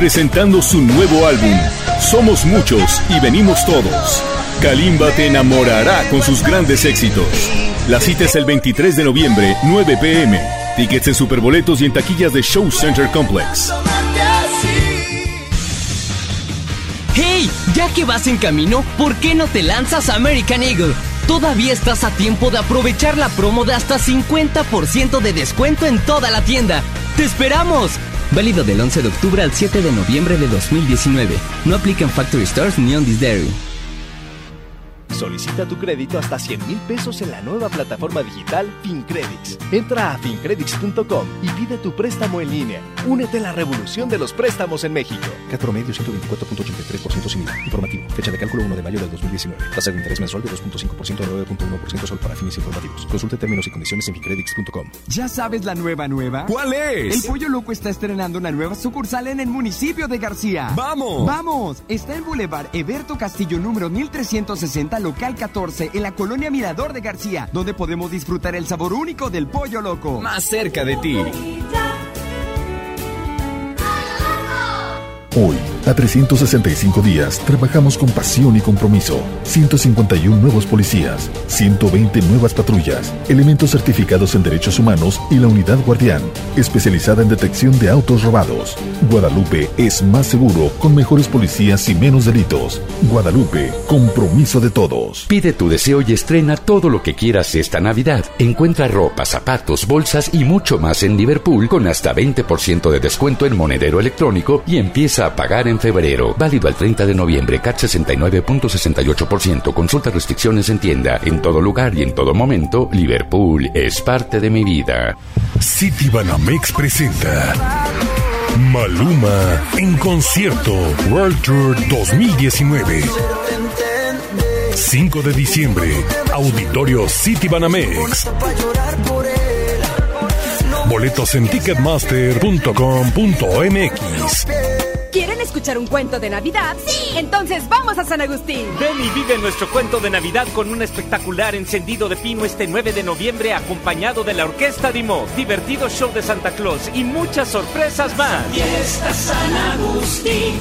presentando su nuevo álbum, Somos Muchos y Venimos Todos. Kalimba te enamorará con sus grandes éxitos. La cita es el 23 de noviembre, 9 pm. Tickets en superboletos y en taquillas de Show Center Complex. ¡Hey! Ya que vas en camino, ¿por qué no te lanzas American Eagle? Todavía estás a tiempo de aprovechar la promo de hasta 50% de descuento en toda la tienda. ¡Te esperamos! Válido del 11 de octubre al 7 de noviembre de 2019. No aplica en Factory Stores ni on this dairy. Solicita tu crédito hasta 100 mil pesos en la nueva plataforma digital FinCredits. Entra a fincredits.com y pide tu préstamo en línea. Únete a la revolución de los préstamos en México. CAT promedio 124.83% sin IVA. Informativo. Fecha de cálculo 1 de mayo del 2019. Tasa de interés mensual de 2.5% a 9.1% solo para fines informativos. Consulte términos y condiciones en fincredits.com. ¿Ya sabes la nueva nueva? ¿Cuál es? El Pollo Loco está estrenando una nueva sucursal en el municipio de García. ¡Vamos! ¡Vamos! Está en Boulevard Eberto Castillo número 1360 local 14 en la colonia Mirador de García, donde podemos disfrutar el sabor único del pollo loco. Más cerca de ti. Hoy, a 365 días, trabajamos con pasión y compromiso. 151 nuevos policías, 120 nuevas patrullas, elementos certificados en derechos humanos y la unidad guardián, especializada en detección de autos robados. Guadalupe es más seguro con mejores policías y menos delitos. Guadalupe, compromiso de todos. Pide tu deseo y estrena todo lo que quieras esta Navidad. Encuentra ropa, zapatos, bolsas y mucho más en Liverpool con hasta 20% de descuento en monedero electrónico y empieza a pagar en febrero. Válido al 30 de noviembre, CAT 69.68%. Consulta restricciones en tienda. En todo lugar y en todo momento, Liverpool es parte de mi vida. City Banamex presenta Maluma en concierto World Tour 2019. 5 de diciembre, Auditorio City Banamex. Boletos en ticketmaster.com.mx. ¿Quieren escuchar un cuento de Navidad? ¡Sí! Entonces vamos a San Agustín. Ven y vive nuestro cuento de Navidad con un espectacular encendido de pino este 9 de noviembre acompañado de la Orquesta Dimo, divertido show de Santa Claus y muchas sorpresas más. Fiesta San Agustín.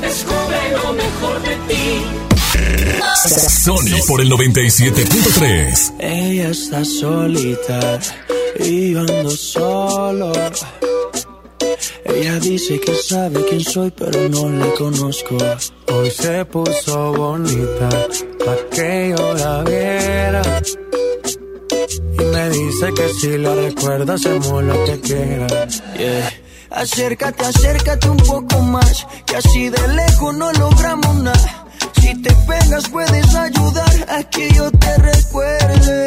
Descubre lo mejor de ti. Sony por el 97.3. Ella está solita y yo ando solo. Ella dice que sabe quién soy, pero no la conozco. Hoy se puso bonita pa' que yo la viera. Y me dice que si la recuerda, hacemos lo que quiera. Yeah. Acércate, acércate un poco más, que así de lejos no logramos nada. Si te pegas puedes ayudar a que yo te recuerde.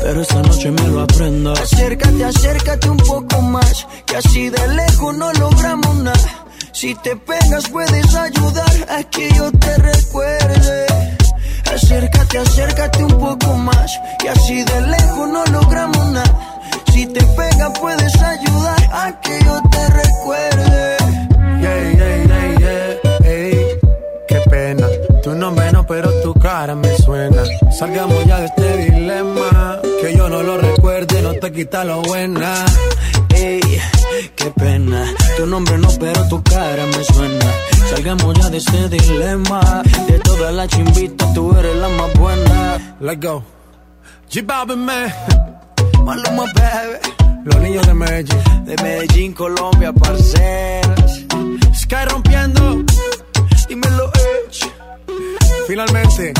Pero esta noche me lo aprendo. Acércate, acércate un poco más. Que así de lejos no logramos nada. Si te pegas puedes ayudar a que yo te recuerde. Acércate, acércate un poco más. Que así de lejos no logramos nada. Si te pegas puedes ayudar a que yo te recuerde. Yeah, yeah, yeah, yeah. Ey, qué pena. Tu nombre no, pero tu cara me suena. Salgamos ya de este dilema. Que yo no lo recuerde, no te quita lo buena. Ey, qué pena. Tu nombre no, pero tu cara me suena. Salgamos ya de este dilema. De todas las chimbitas, tú eres la más buena. Let's go. G-Balvin, man. Maluma, baby. Los niños de Medellín. De Medellín, Colombia, parceras. Sky rompiendo. Dímelo, Edge. Finalmente.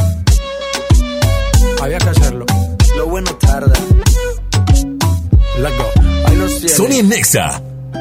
Había que hacerlo. Sony Nexa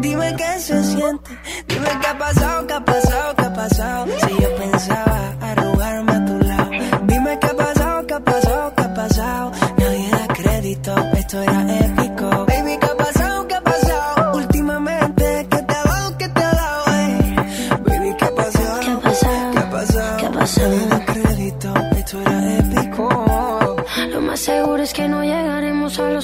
Dime qué se siente, dime qué ha pasado, qué ha pasado, qué ha pasado. Si yo pensaba arrugarme a tu lado, dime qué ha pasado,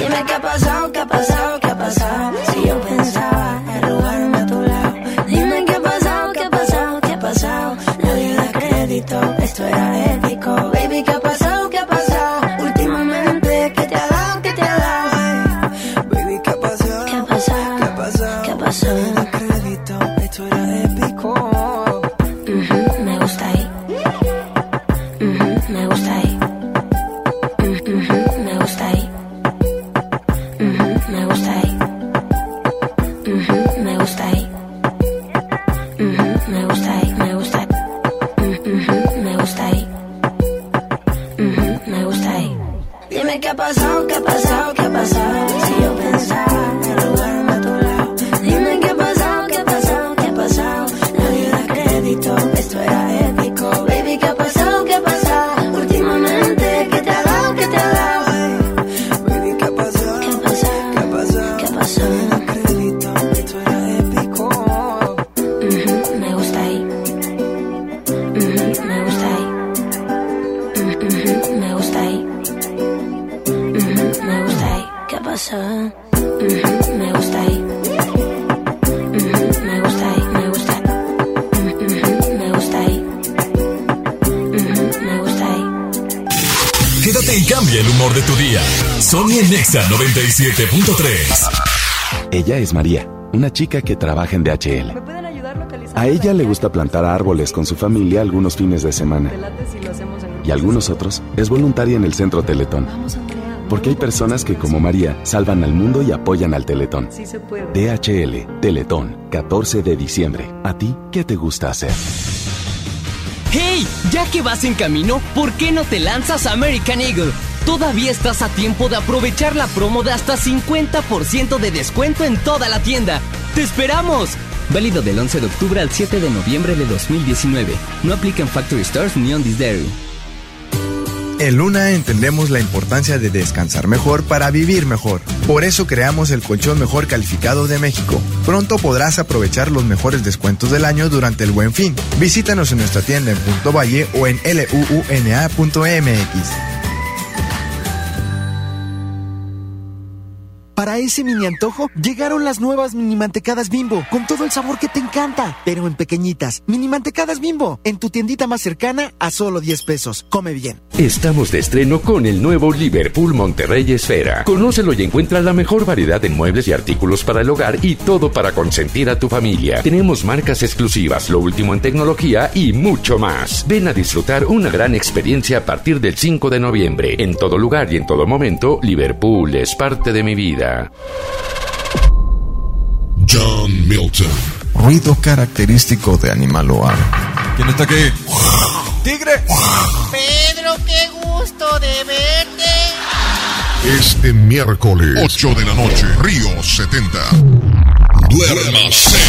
Dime qué ha pasado, qué ha pasado, qué ha pasado. Si yo pensaba 97.3. Ella es María, una chica que trabaja en DHL. pueden ayudar localizando A ella le gusta plantar árboles con su familia algunos fines de semana. si lo hacemos en Y algunos otros es voluntaria en el Centro Teletón. Porque hay personas que, como María, salvan al mundo y apoyan al Teletón. Sí se puede. DHL, Teletón, 14 de diciembre. ¿A ti qué te gusta hacer? ¡Hey! Ya que vas en camino, ¿por qué no te lanzas a American Eagle? Todavía estás a tiempo de aprovechar la promo de hasta 50% de descuento en toda la tienda. ¡Te esperamos! Válido del 11 de octubre al 7 de noviembre de 2019. No aplica en Factory Stores ni on this dairy. En Luna entendemos la importancia de descansar mejor para vivir mejor. Por eso creamos el colchón mejor calificado de México. Pronto podrás aprovechar los mejores descuentos del año durante el Buen Fin. Visítanos en nuestra tienda en Punto Valle o en luuna.mx. Para ese mini antojo llegaron las nuevas mini mantecadas bimbo, con todo el sabor que te encanta, pero en pequeñitas. Mini mantecadas bimbo, en tu tiendita más cercana a solo 10 pesos. Come bien. Estamos de estreno con el nuevo Liverpool Monterrey Esfera. Conócelo y encuentra la mejor variedad en muebles y artículos para el hogar y todo para consentir a tu familia. Tenemos marcas exclusivas, lo último en tecnología y mucho más. Ven a disfrutar una gran experiencia a partir del 5 de noviembre. En todo lugar y en todo momento, Liverpool es parte de mi vida. John Milton. Ruido característico de animal loal. ¿Quién está aquí? ¡Tigre! Pedro, qué gusto de verte. Este miércoles, 8 de la noche, Río 70. Duérmase.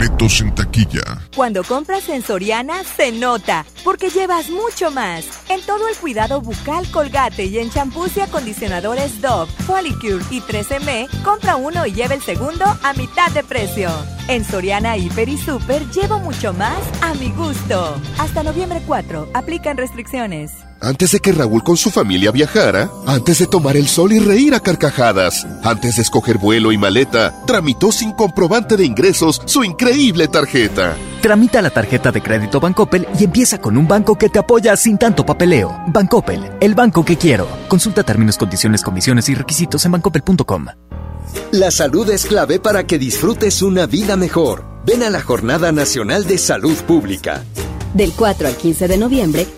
En taquilla. Cuando compras en Soriana se nota, porque llevas mucho más. En todo el cuidado bucal Colgate y en champús y acondicionadores Dove, Polycure y 13M, compra uno y lleva el segundo a mitad de precio. En Soriana Hiper y Super llevo mucho más a mi gusto. Hasta noviembre 4, aplican restricciones. Antes de que Raúl con su familia viajara, antes de tomar el sol y reír a carcajadas, antes de escoger vuelo y maleta, tramitó sin comprobante de ingresos su increíble tarjeta. Tramita la tarjeta de crédito Bancoppel y empieza con un banco que te apoya sin tanto papeleo. Bancoppel, el banco que quiero. Consulta términos, condiciones, comisiones y requisitos en bancoppel.com. La salud es clave para que disfrutes una vida mejor. Ven a la Jornada Nacional de Salud Pública. Del 4 al 15 de noviembre,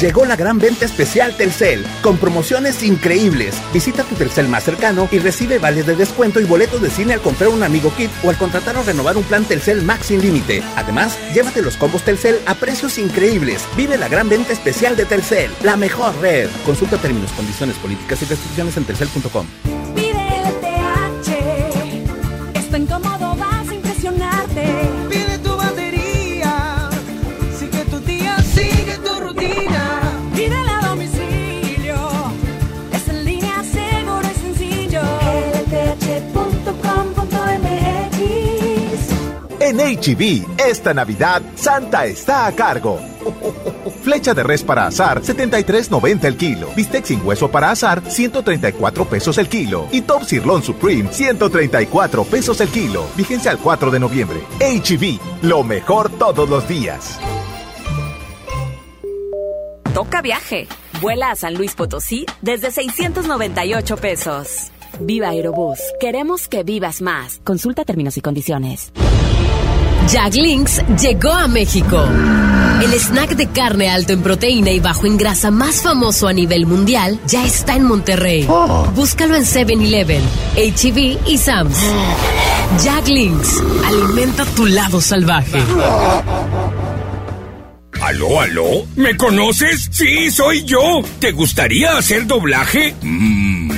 Llegó la gran venta especial Telcel, con promociones increíbles. Visita tu Telcel más cercano y recibe vales de descuento y boletos de cine al comprar un amigo kit o al contratar o renovar un plan Telcel Max sin límite. Además, llévate los combos Telcel a precios increíbles. Vive la gran venta especial de Telcel, la mejor red. Consulta términos, condiciones, políticas y restricciones en telcel.com. HB, e esta Navidad, Santa está a cargo. Flecha de res para azar, 73.90 el kilo. Bistec sin hueso para azar, 134 pesos el kilo. Y Top Sirloin Supreme, 134 pesos el kilo. Vigencia al 4 de noviembre. HB, e lo mejor todos los días. Toca viaje. Vuela a San Luis Potosí desde 698 pesos. Viva Aerobús. Queremos que vivas más. Consulta términos y condiciones. Jack Links llegó a México. El snack de carne alto en proteína y bajo en grasa más famoso a nivel mundial ya está en Monterrey. Oh. Búscalo en 7-Eleven, HEB y Sam's. Jack Links, alimenta tu lado salvaje. ¿Aló, aló? ¿Me conoces? Sí, soy yo. ¿Te gustaría hacer doblaje?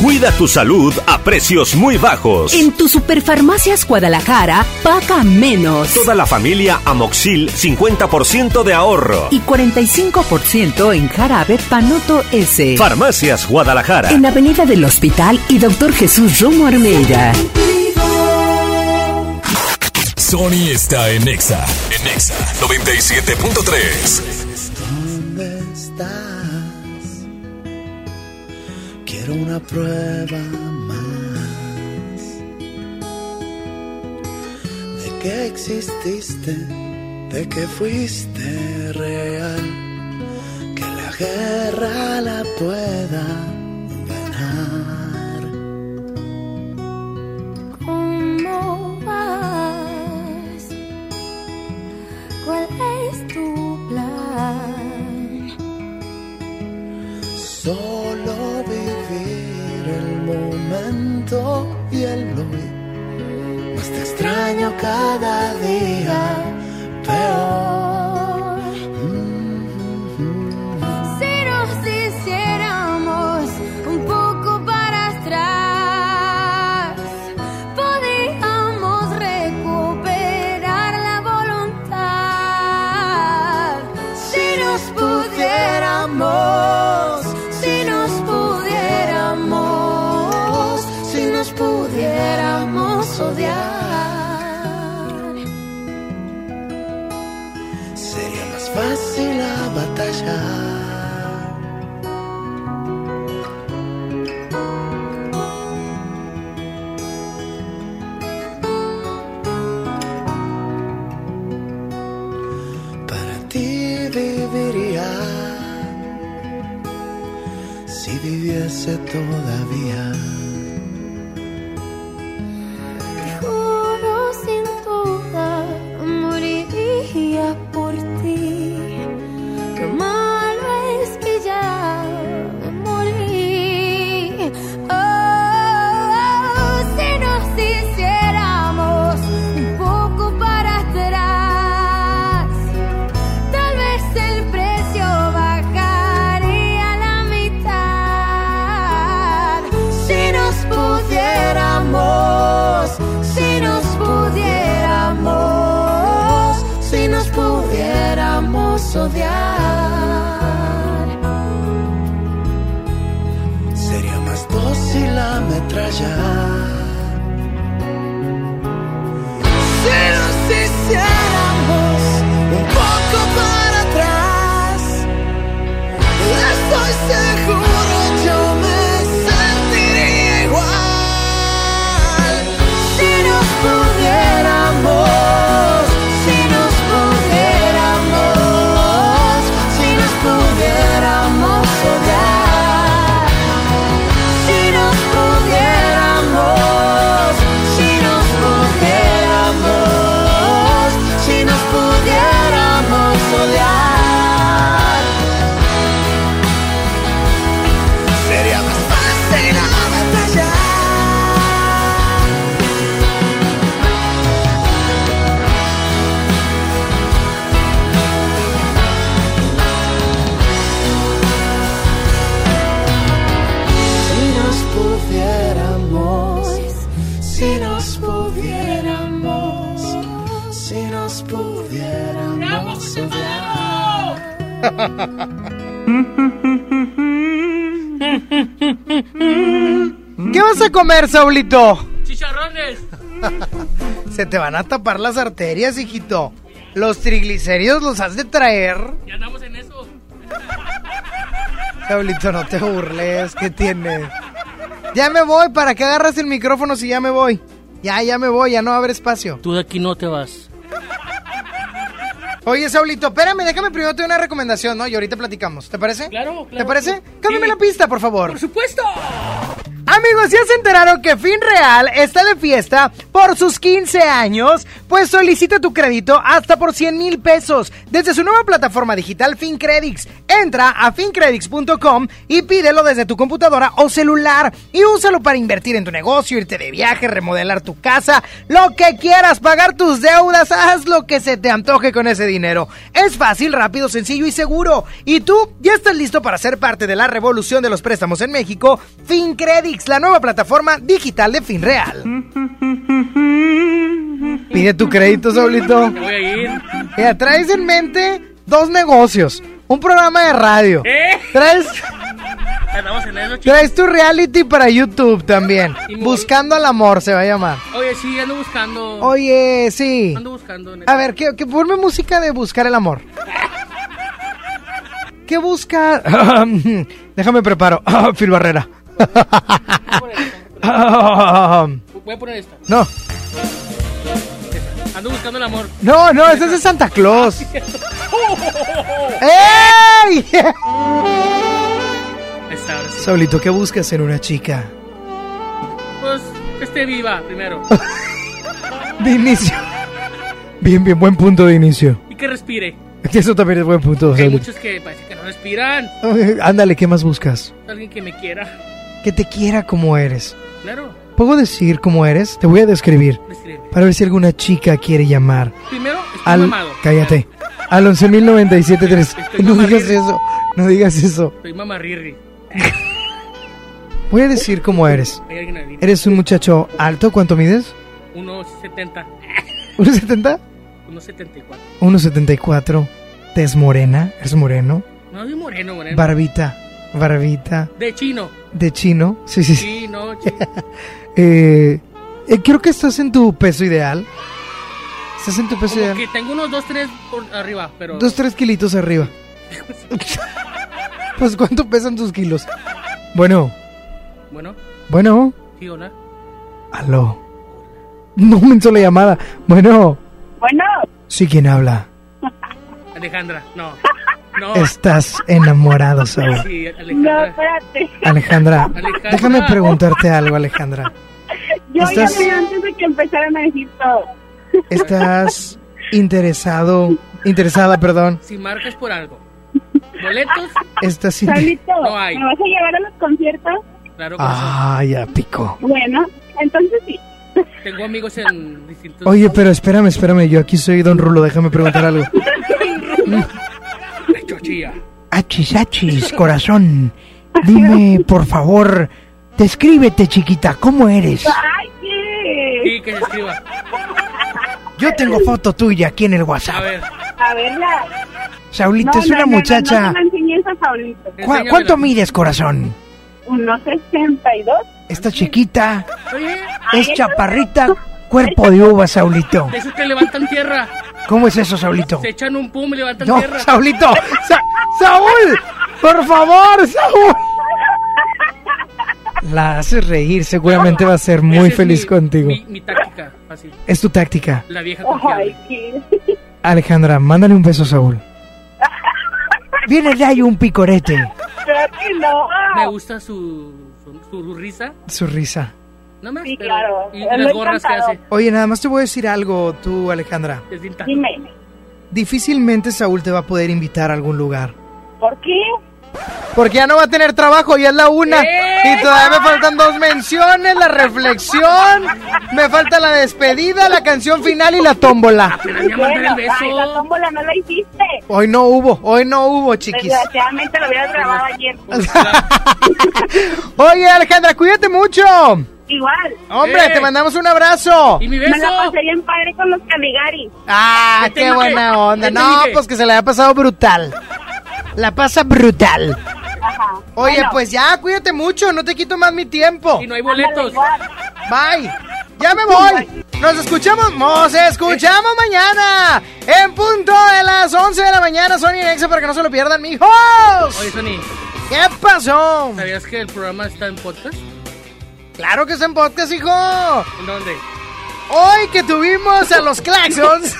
Cuida tu salud a precios muy bajos. En tu Superfarmacias Guadalajara, paga menos. Toda la familia Amoxil, 50% de ahorro. Y 45% en jarabe Panoto S. Farmacias Guadalajara. En Avenida del Hospital y Doctor Jesús Romo Armeida. Sony está en Nexa. En Nexa 97.3. una prueba más de que exististe, de que fuiste real, que la guerra la pueda ganar. ¿Cómo vas? ¿Cuál es tu plan? Solo y el hoy. Más te extraño cada día peor. Comer, Saulito? Chicharrones. Se te van a tapar las arterias, hijito. Los triglicéridos los has de traer. Ya andamos en eso. Saulito, no te burles. ¿Qué tienes? Ya me voy. ¿Para que agarras el micrófono si ya me voy? Ya, ya me voy. Ya no va a haber espacio. Tú de aquí no te vas. Oye, Saulito, espérame, déjame primero te doy una recomendación, ¿no? Y ahorita platicamos. ¿Te parece? Claro, claro. ¿Te parece? Sí. Cámbiame la pista, por favor. Por supuesto. Amigos, ¿ya se enteraron que Fin Real está de fiesta por sus 15 años? Pues solicita tu crédito hasta por 100 mil pesos desde su nueva plataforma digital FinCredits. Entra a fincredits.com y pídelo desde tu computadora o celular y úsalo para invertir en tu negocio, irte de viaje, remodelar tu casa, lo que quieras, pagar tus deudas, haz lo que se te antoje con ese dinero. Es fácil, rápido, sencillo y seguro. Y tú ya estás listo para ser parte de la revolución de los préstamos en México. FinCredits la nueva plataforma digital de FinReal. Pide tu crédito, Saulito. Voy a ir. Mira, traes en mente dos negocios, un programa de radio. ¿Eh? Traes, traes tu reality para YouTube también. Buscando al amor se va a llamar. Oye, sí, ando buscando. Oye, sí. Ando buscando. neta. A ver, que, que ponme música de buscar el amor. ¿Qué busca? Déjame preparo. Phil Barrera. Voy a poner esta. No, Ando buscando el amor. no, no, ese es de Santa Claus. ¡Ey! Sí. Saulito, ¿qué buscas en una chica? Pues que esté viva primero. De inicio. Bien, bien, buen punto de inicio. Y que respire. Eso también es buen punto, Hay Saulito. muchos que parece que no respiran. Ándale, ¿qué más buscas? Alguien que me quiera. Que te quiera como eres. Claro. ¿Puedo decir cómo eres? Te voy a describir. Describe. Para ver si alguna chica quiere llamar. Primero, estoy Al... mamado. Cállate. Al 11.097.3. Estoy No digas eso. No digas eso. Soy mamarrirri. Voy a decir cómo eres. Eres un muchacho alto. ¿Cuánto mides? 1.70. ¿1.70? 1.74. 1.74. Tez morena. ¿Eres moreno? No, soy moreno, moreno. Barbita. Barbita. De chino. De chino. Sí, sí, sí. Chino, chino. Eh, eh, creo que estás en tu peso ideal. Estás en tu peso Como ideal. que tengo unos 2, 3 por arriba, pero... Dos, tres kilitos arriba. pues, ¿cuánto pesan tus kilos? Bueno, Bueno, bueno. sí, hola. Aló. No me entró la llamada. Bueno, Bueno, sí, ¿quién habla? Alejandra, no. No. Estás enamorado, Saúl. Sí, no, Alejandra. espérate. Alejandra, Alejandra. déjame preguntarte algo, Alejandra. Yo Estás- llamé antes de que empezaran a decir todo. ¿Estás interesado, interesada, perdón? Si marcas por algo. ¿Boletos? ¿Estás Salito, No hay. ¿me vas a llevar a los conciertos? Claro que sí. Ah, ya pico. Bueno, entonces sí. Tengo amigos en distintos... Oye, pero espérame, espérame, yo aquí soy Don Rulo, déjame preguntar algo. Chochilla. Achis, achis, corazón. Dime, por favor, descríbete, chiquita, ¿cómo eres? ¡Ay! Sí, que se escriba. Yo tengo foto tuya aquí en el A WhatsApp. ver. A verla. Saulito No, es no, una no, no, muchacha. No, no, me enseñes a Saulito. ¿Cu- enséñamela. ¿Cuánto mides, corazón? Unos 62. Esta chiquita Oye, es chaparrita, cuerpo de uva, Saulito. de esos que levantan tierra. ¿Cómo es eso, Saulito? Se echan un pum y levantan No, tierra. Saulito. Sa- Saúl, por favor, Saúl. La haces reír, seguramente va a ser muy feliz mi- contigo. Mi, mi táctica, fácil. Es tu táctica. La vieja Ay, confiable. qué. Alejandra, mándale un beso a Saúl. Viene de ahí un picorete. Claro que no. Me gusta su, su, su risa. Su risa. No más. Sí, pero- claro. Y Es las gorras que hace. Oye, nada más te voy a decir algo, tú, Alejandra. Es bien táctica. Dime, Difícilmente Saúl te va a poder invitar a algún lugar. ¿por qué? Porque ya no va a tener trabajo, ya es la una. ¡Eh! Y todavía me faltan dos menciones, la reflexión, me falta la despedida, la canción final y la tómbola. El ay, la beso. tómbola no la hiciste. Hoy no hubo, hoy no hubo, chiquis. Desgraciadamente lo hubieras grabado ayer. Oye, Alejandra, cuídate mucho. Igual. Hombre, Eh. te mandamos un abrazo. ¿Y mi Me la beso? pasé bien padre con los Caligaris. Ah, ¿Qué qué buena dije? onda. ¿Qué te No, pues que se le haya pasado brutal. La pasa brutal. Ajá. Oye, Bueno, pues ya, cuídate mucho, no te quito más mi tiempo. Y no hay boletos. Bye. Ya me voy. Nos escuchamos, nos escuchamos mañana. En punto de las 11 de la mañana, Sony Nexa, para que no se lo pierdan, mijos. Oye, Sony. ¿Qué pasó? ¿Sabías que el programa está en podcast? Claro que está en podcast, hijo. ¿En dónde? Hoy que tuvimos a los Claxons.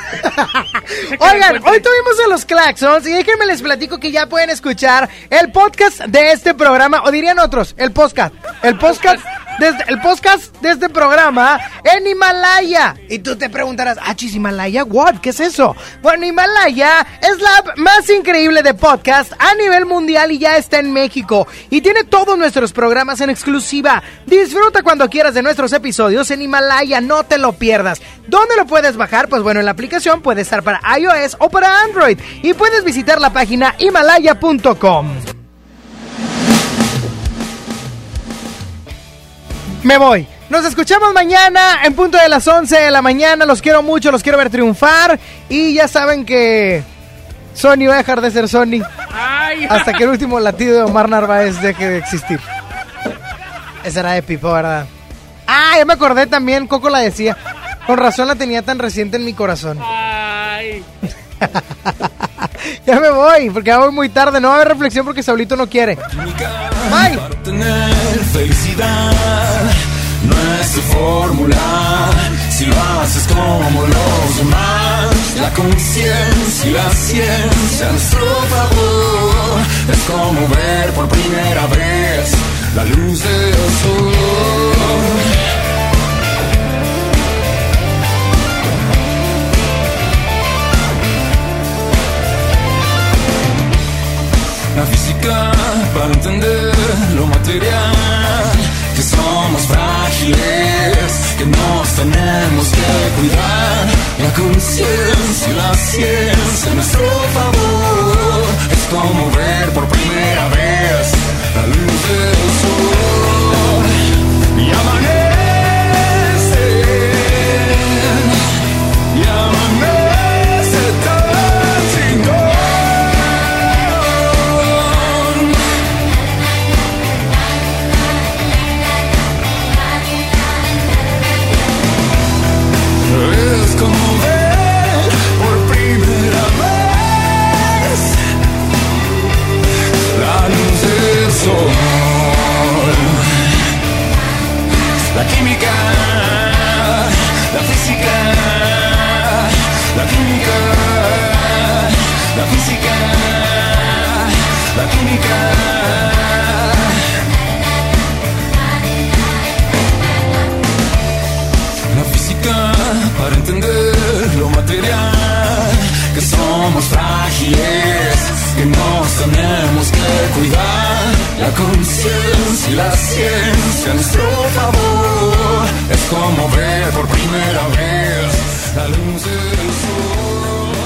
Oigan, hoy tuvimos a los Claxons y déjenme les platico que ya pueden escuchar el podcast de este programa, o dirían otros, el podcast. El podcast. Desde, el podcast de este programa en Himalaya. Y tú te preguntarás, ah, chis, Himalaya, what? ¿Qué es eso? Bueno, Himalaya es la app más increíble de podcast a nivel mundial y ya está en México. Y tiene todos nuestros programas en exclusiva. Disfruta cuando quieras de nuestros episodios en Himalaya, no te lo pierdas. ¿Dónde lo puedes bajar? Pues bueno, en la aplicación puede estar para iOS o para Android. Y puedes visitar la página himalaya.com. Me voy. Nos escuchamos mañana en punto de las 11 de la mañana. Los quiero mucho, los quiero ver triunfar. Y ya saben que Sony va a dejar de ser Sony hasta que el último latido de Omar Narváez deje de existir. Esa era de Pipo, ¿verdad? Ah, ya me acordé también, Coco la decía. Con razón la tenía tan reciente en mi corazón. Ay. Ya me voy, porque ya voy muy tarde. No va a haber reflexión porque Saulito no quiere. Bye. Tener felicidad no es tu fórmula. Si lo haces como los demás, la conciencia y la ciencia a nuestro favor. Es como ver por primera vez la luz del sol. Para entender lo material, que somos frágiles, que nos tenemos que cuidar. La conciencia la ciencia a nuestro favor, es como ver por primera vez la luz del sol. Y amanece, y amanece química, la física, la química, la física, la química. Para entender lo material, que somos frágiles, que nos tenemos que cuidar. La conciencia y la ciencia nuestro favor es como ver por primera vez la luz del sol.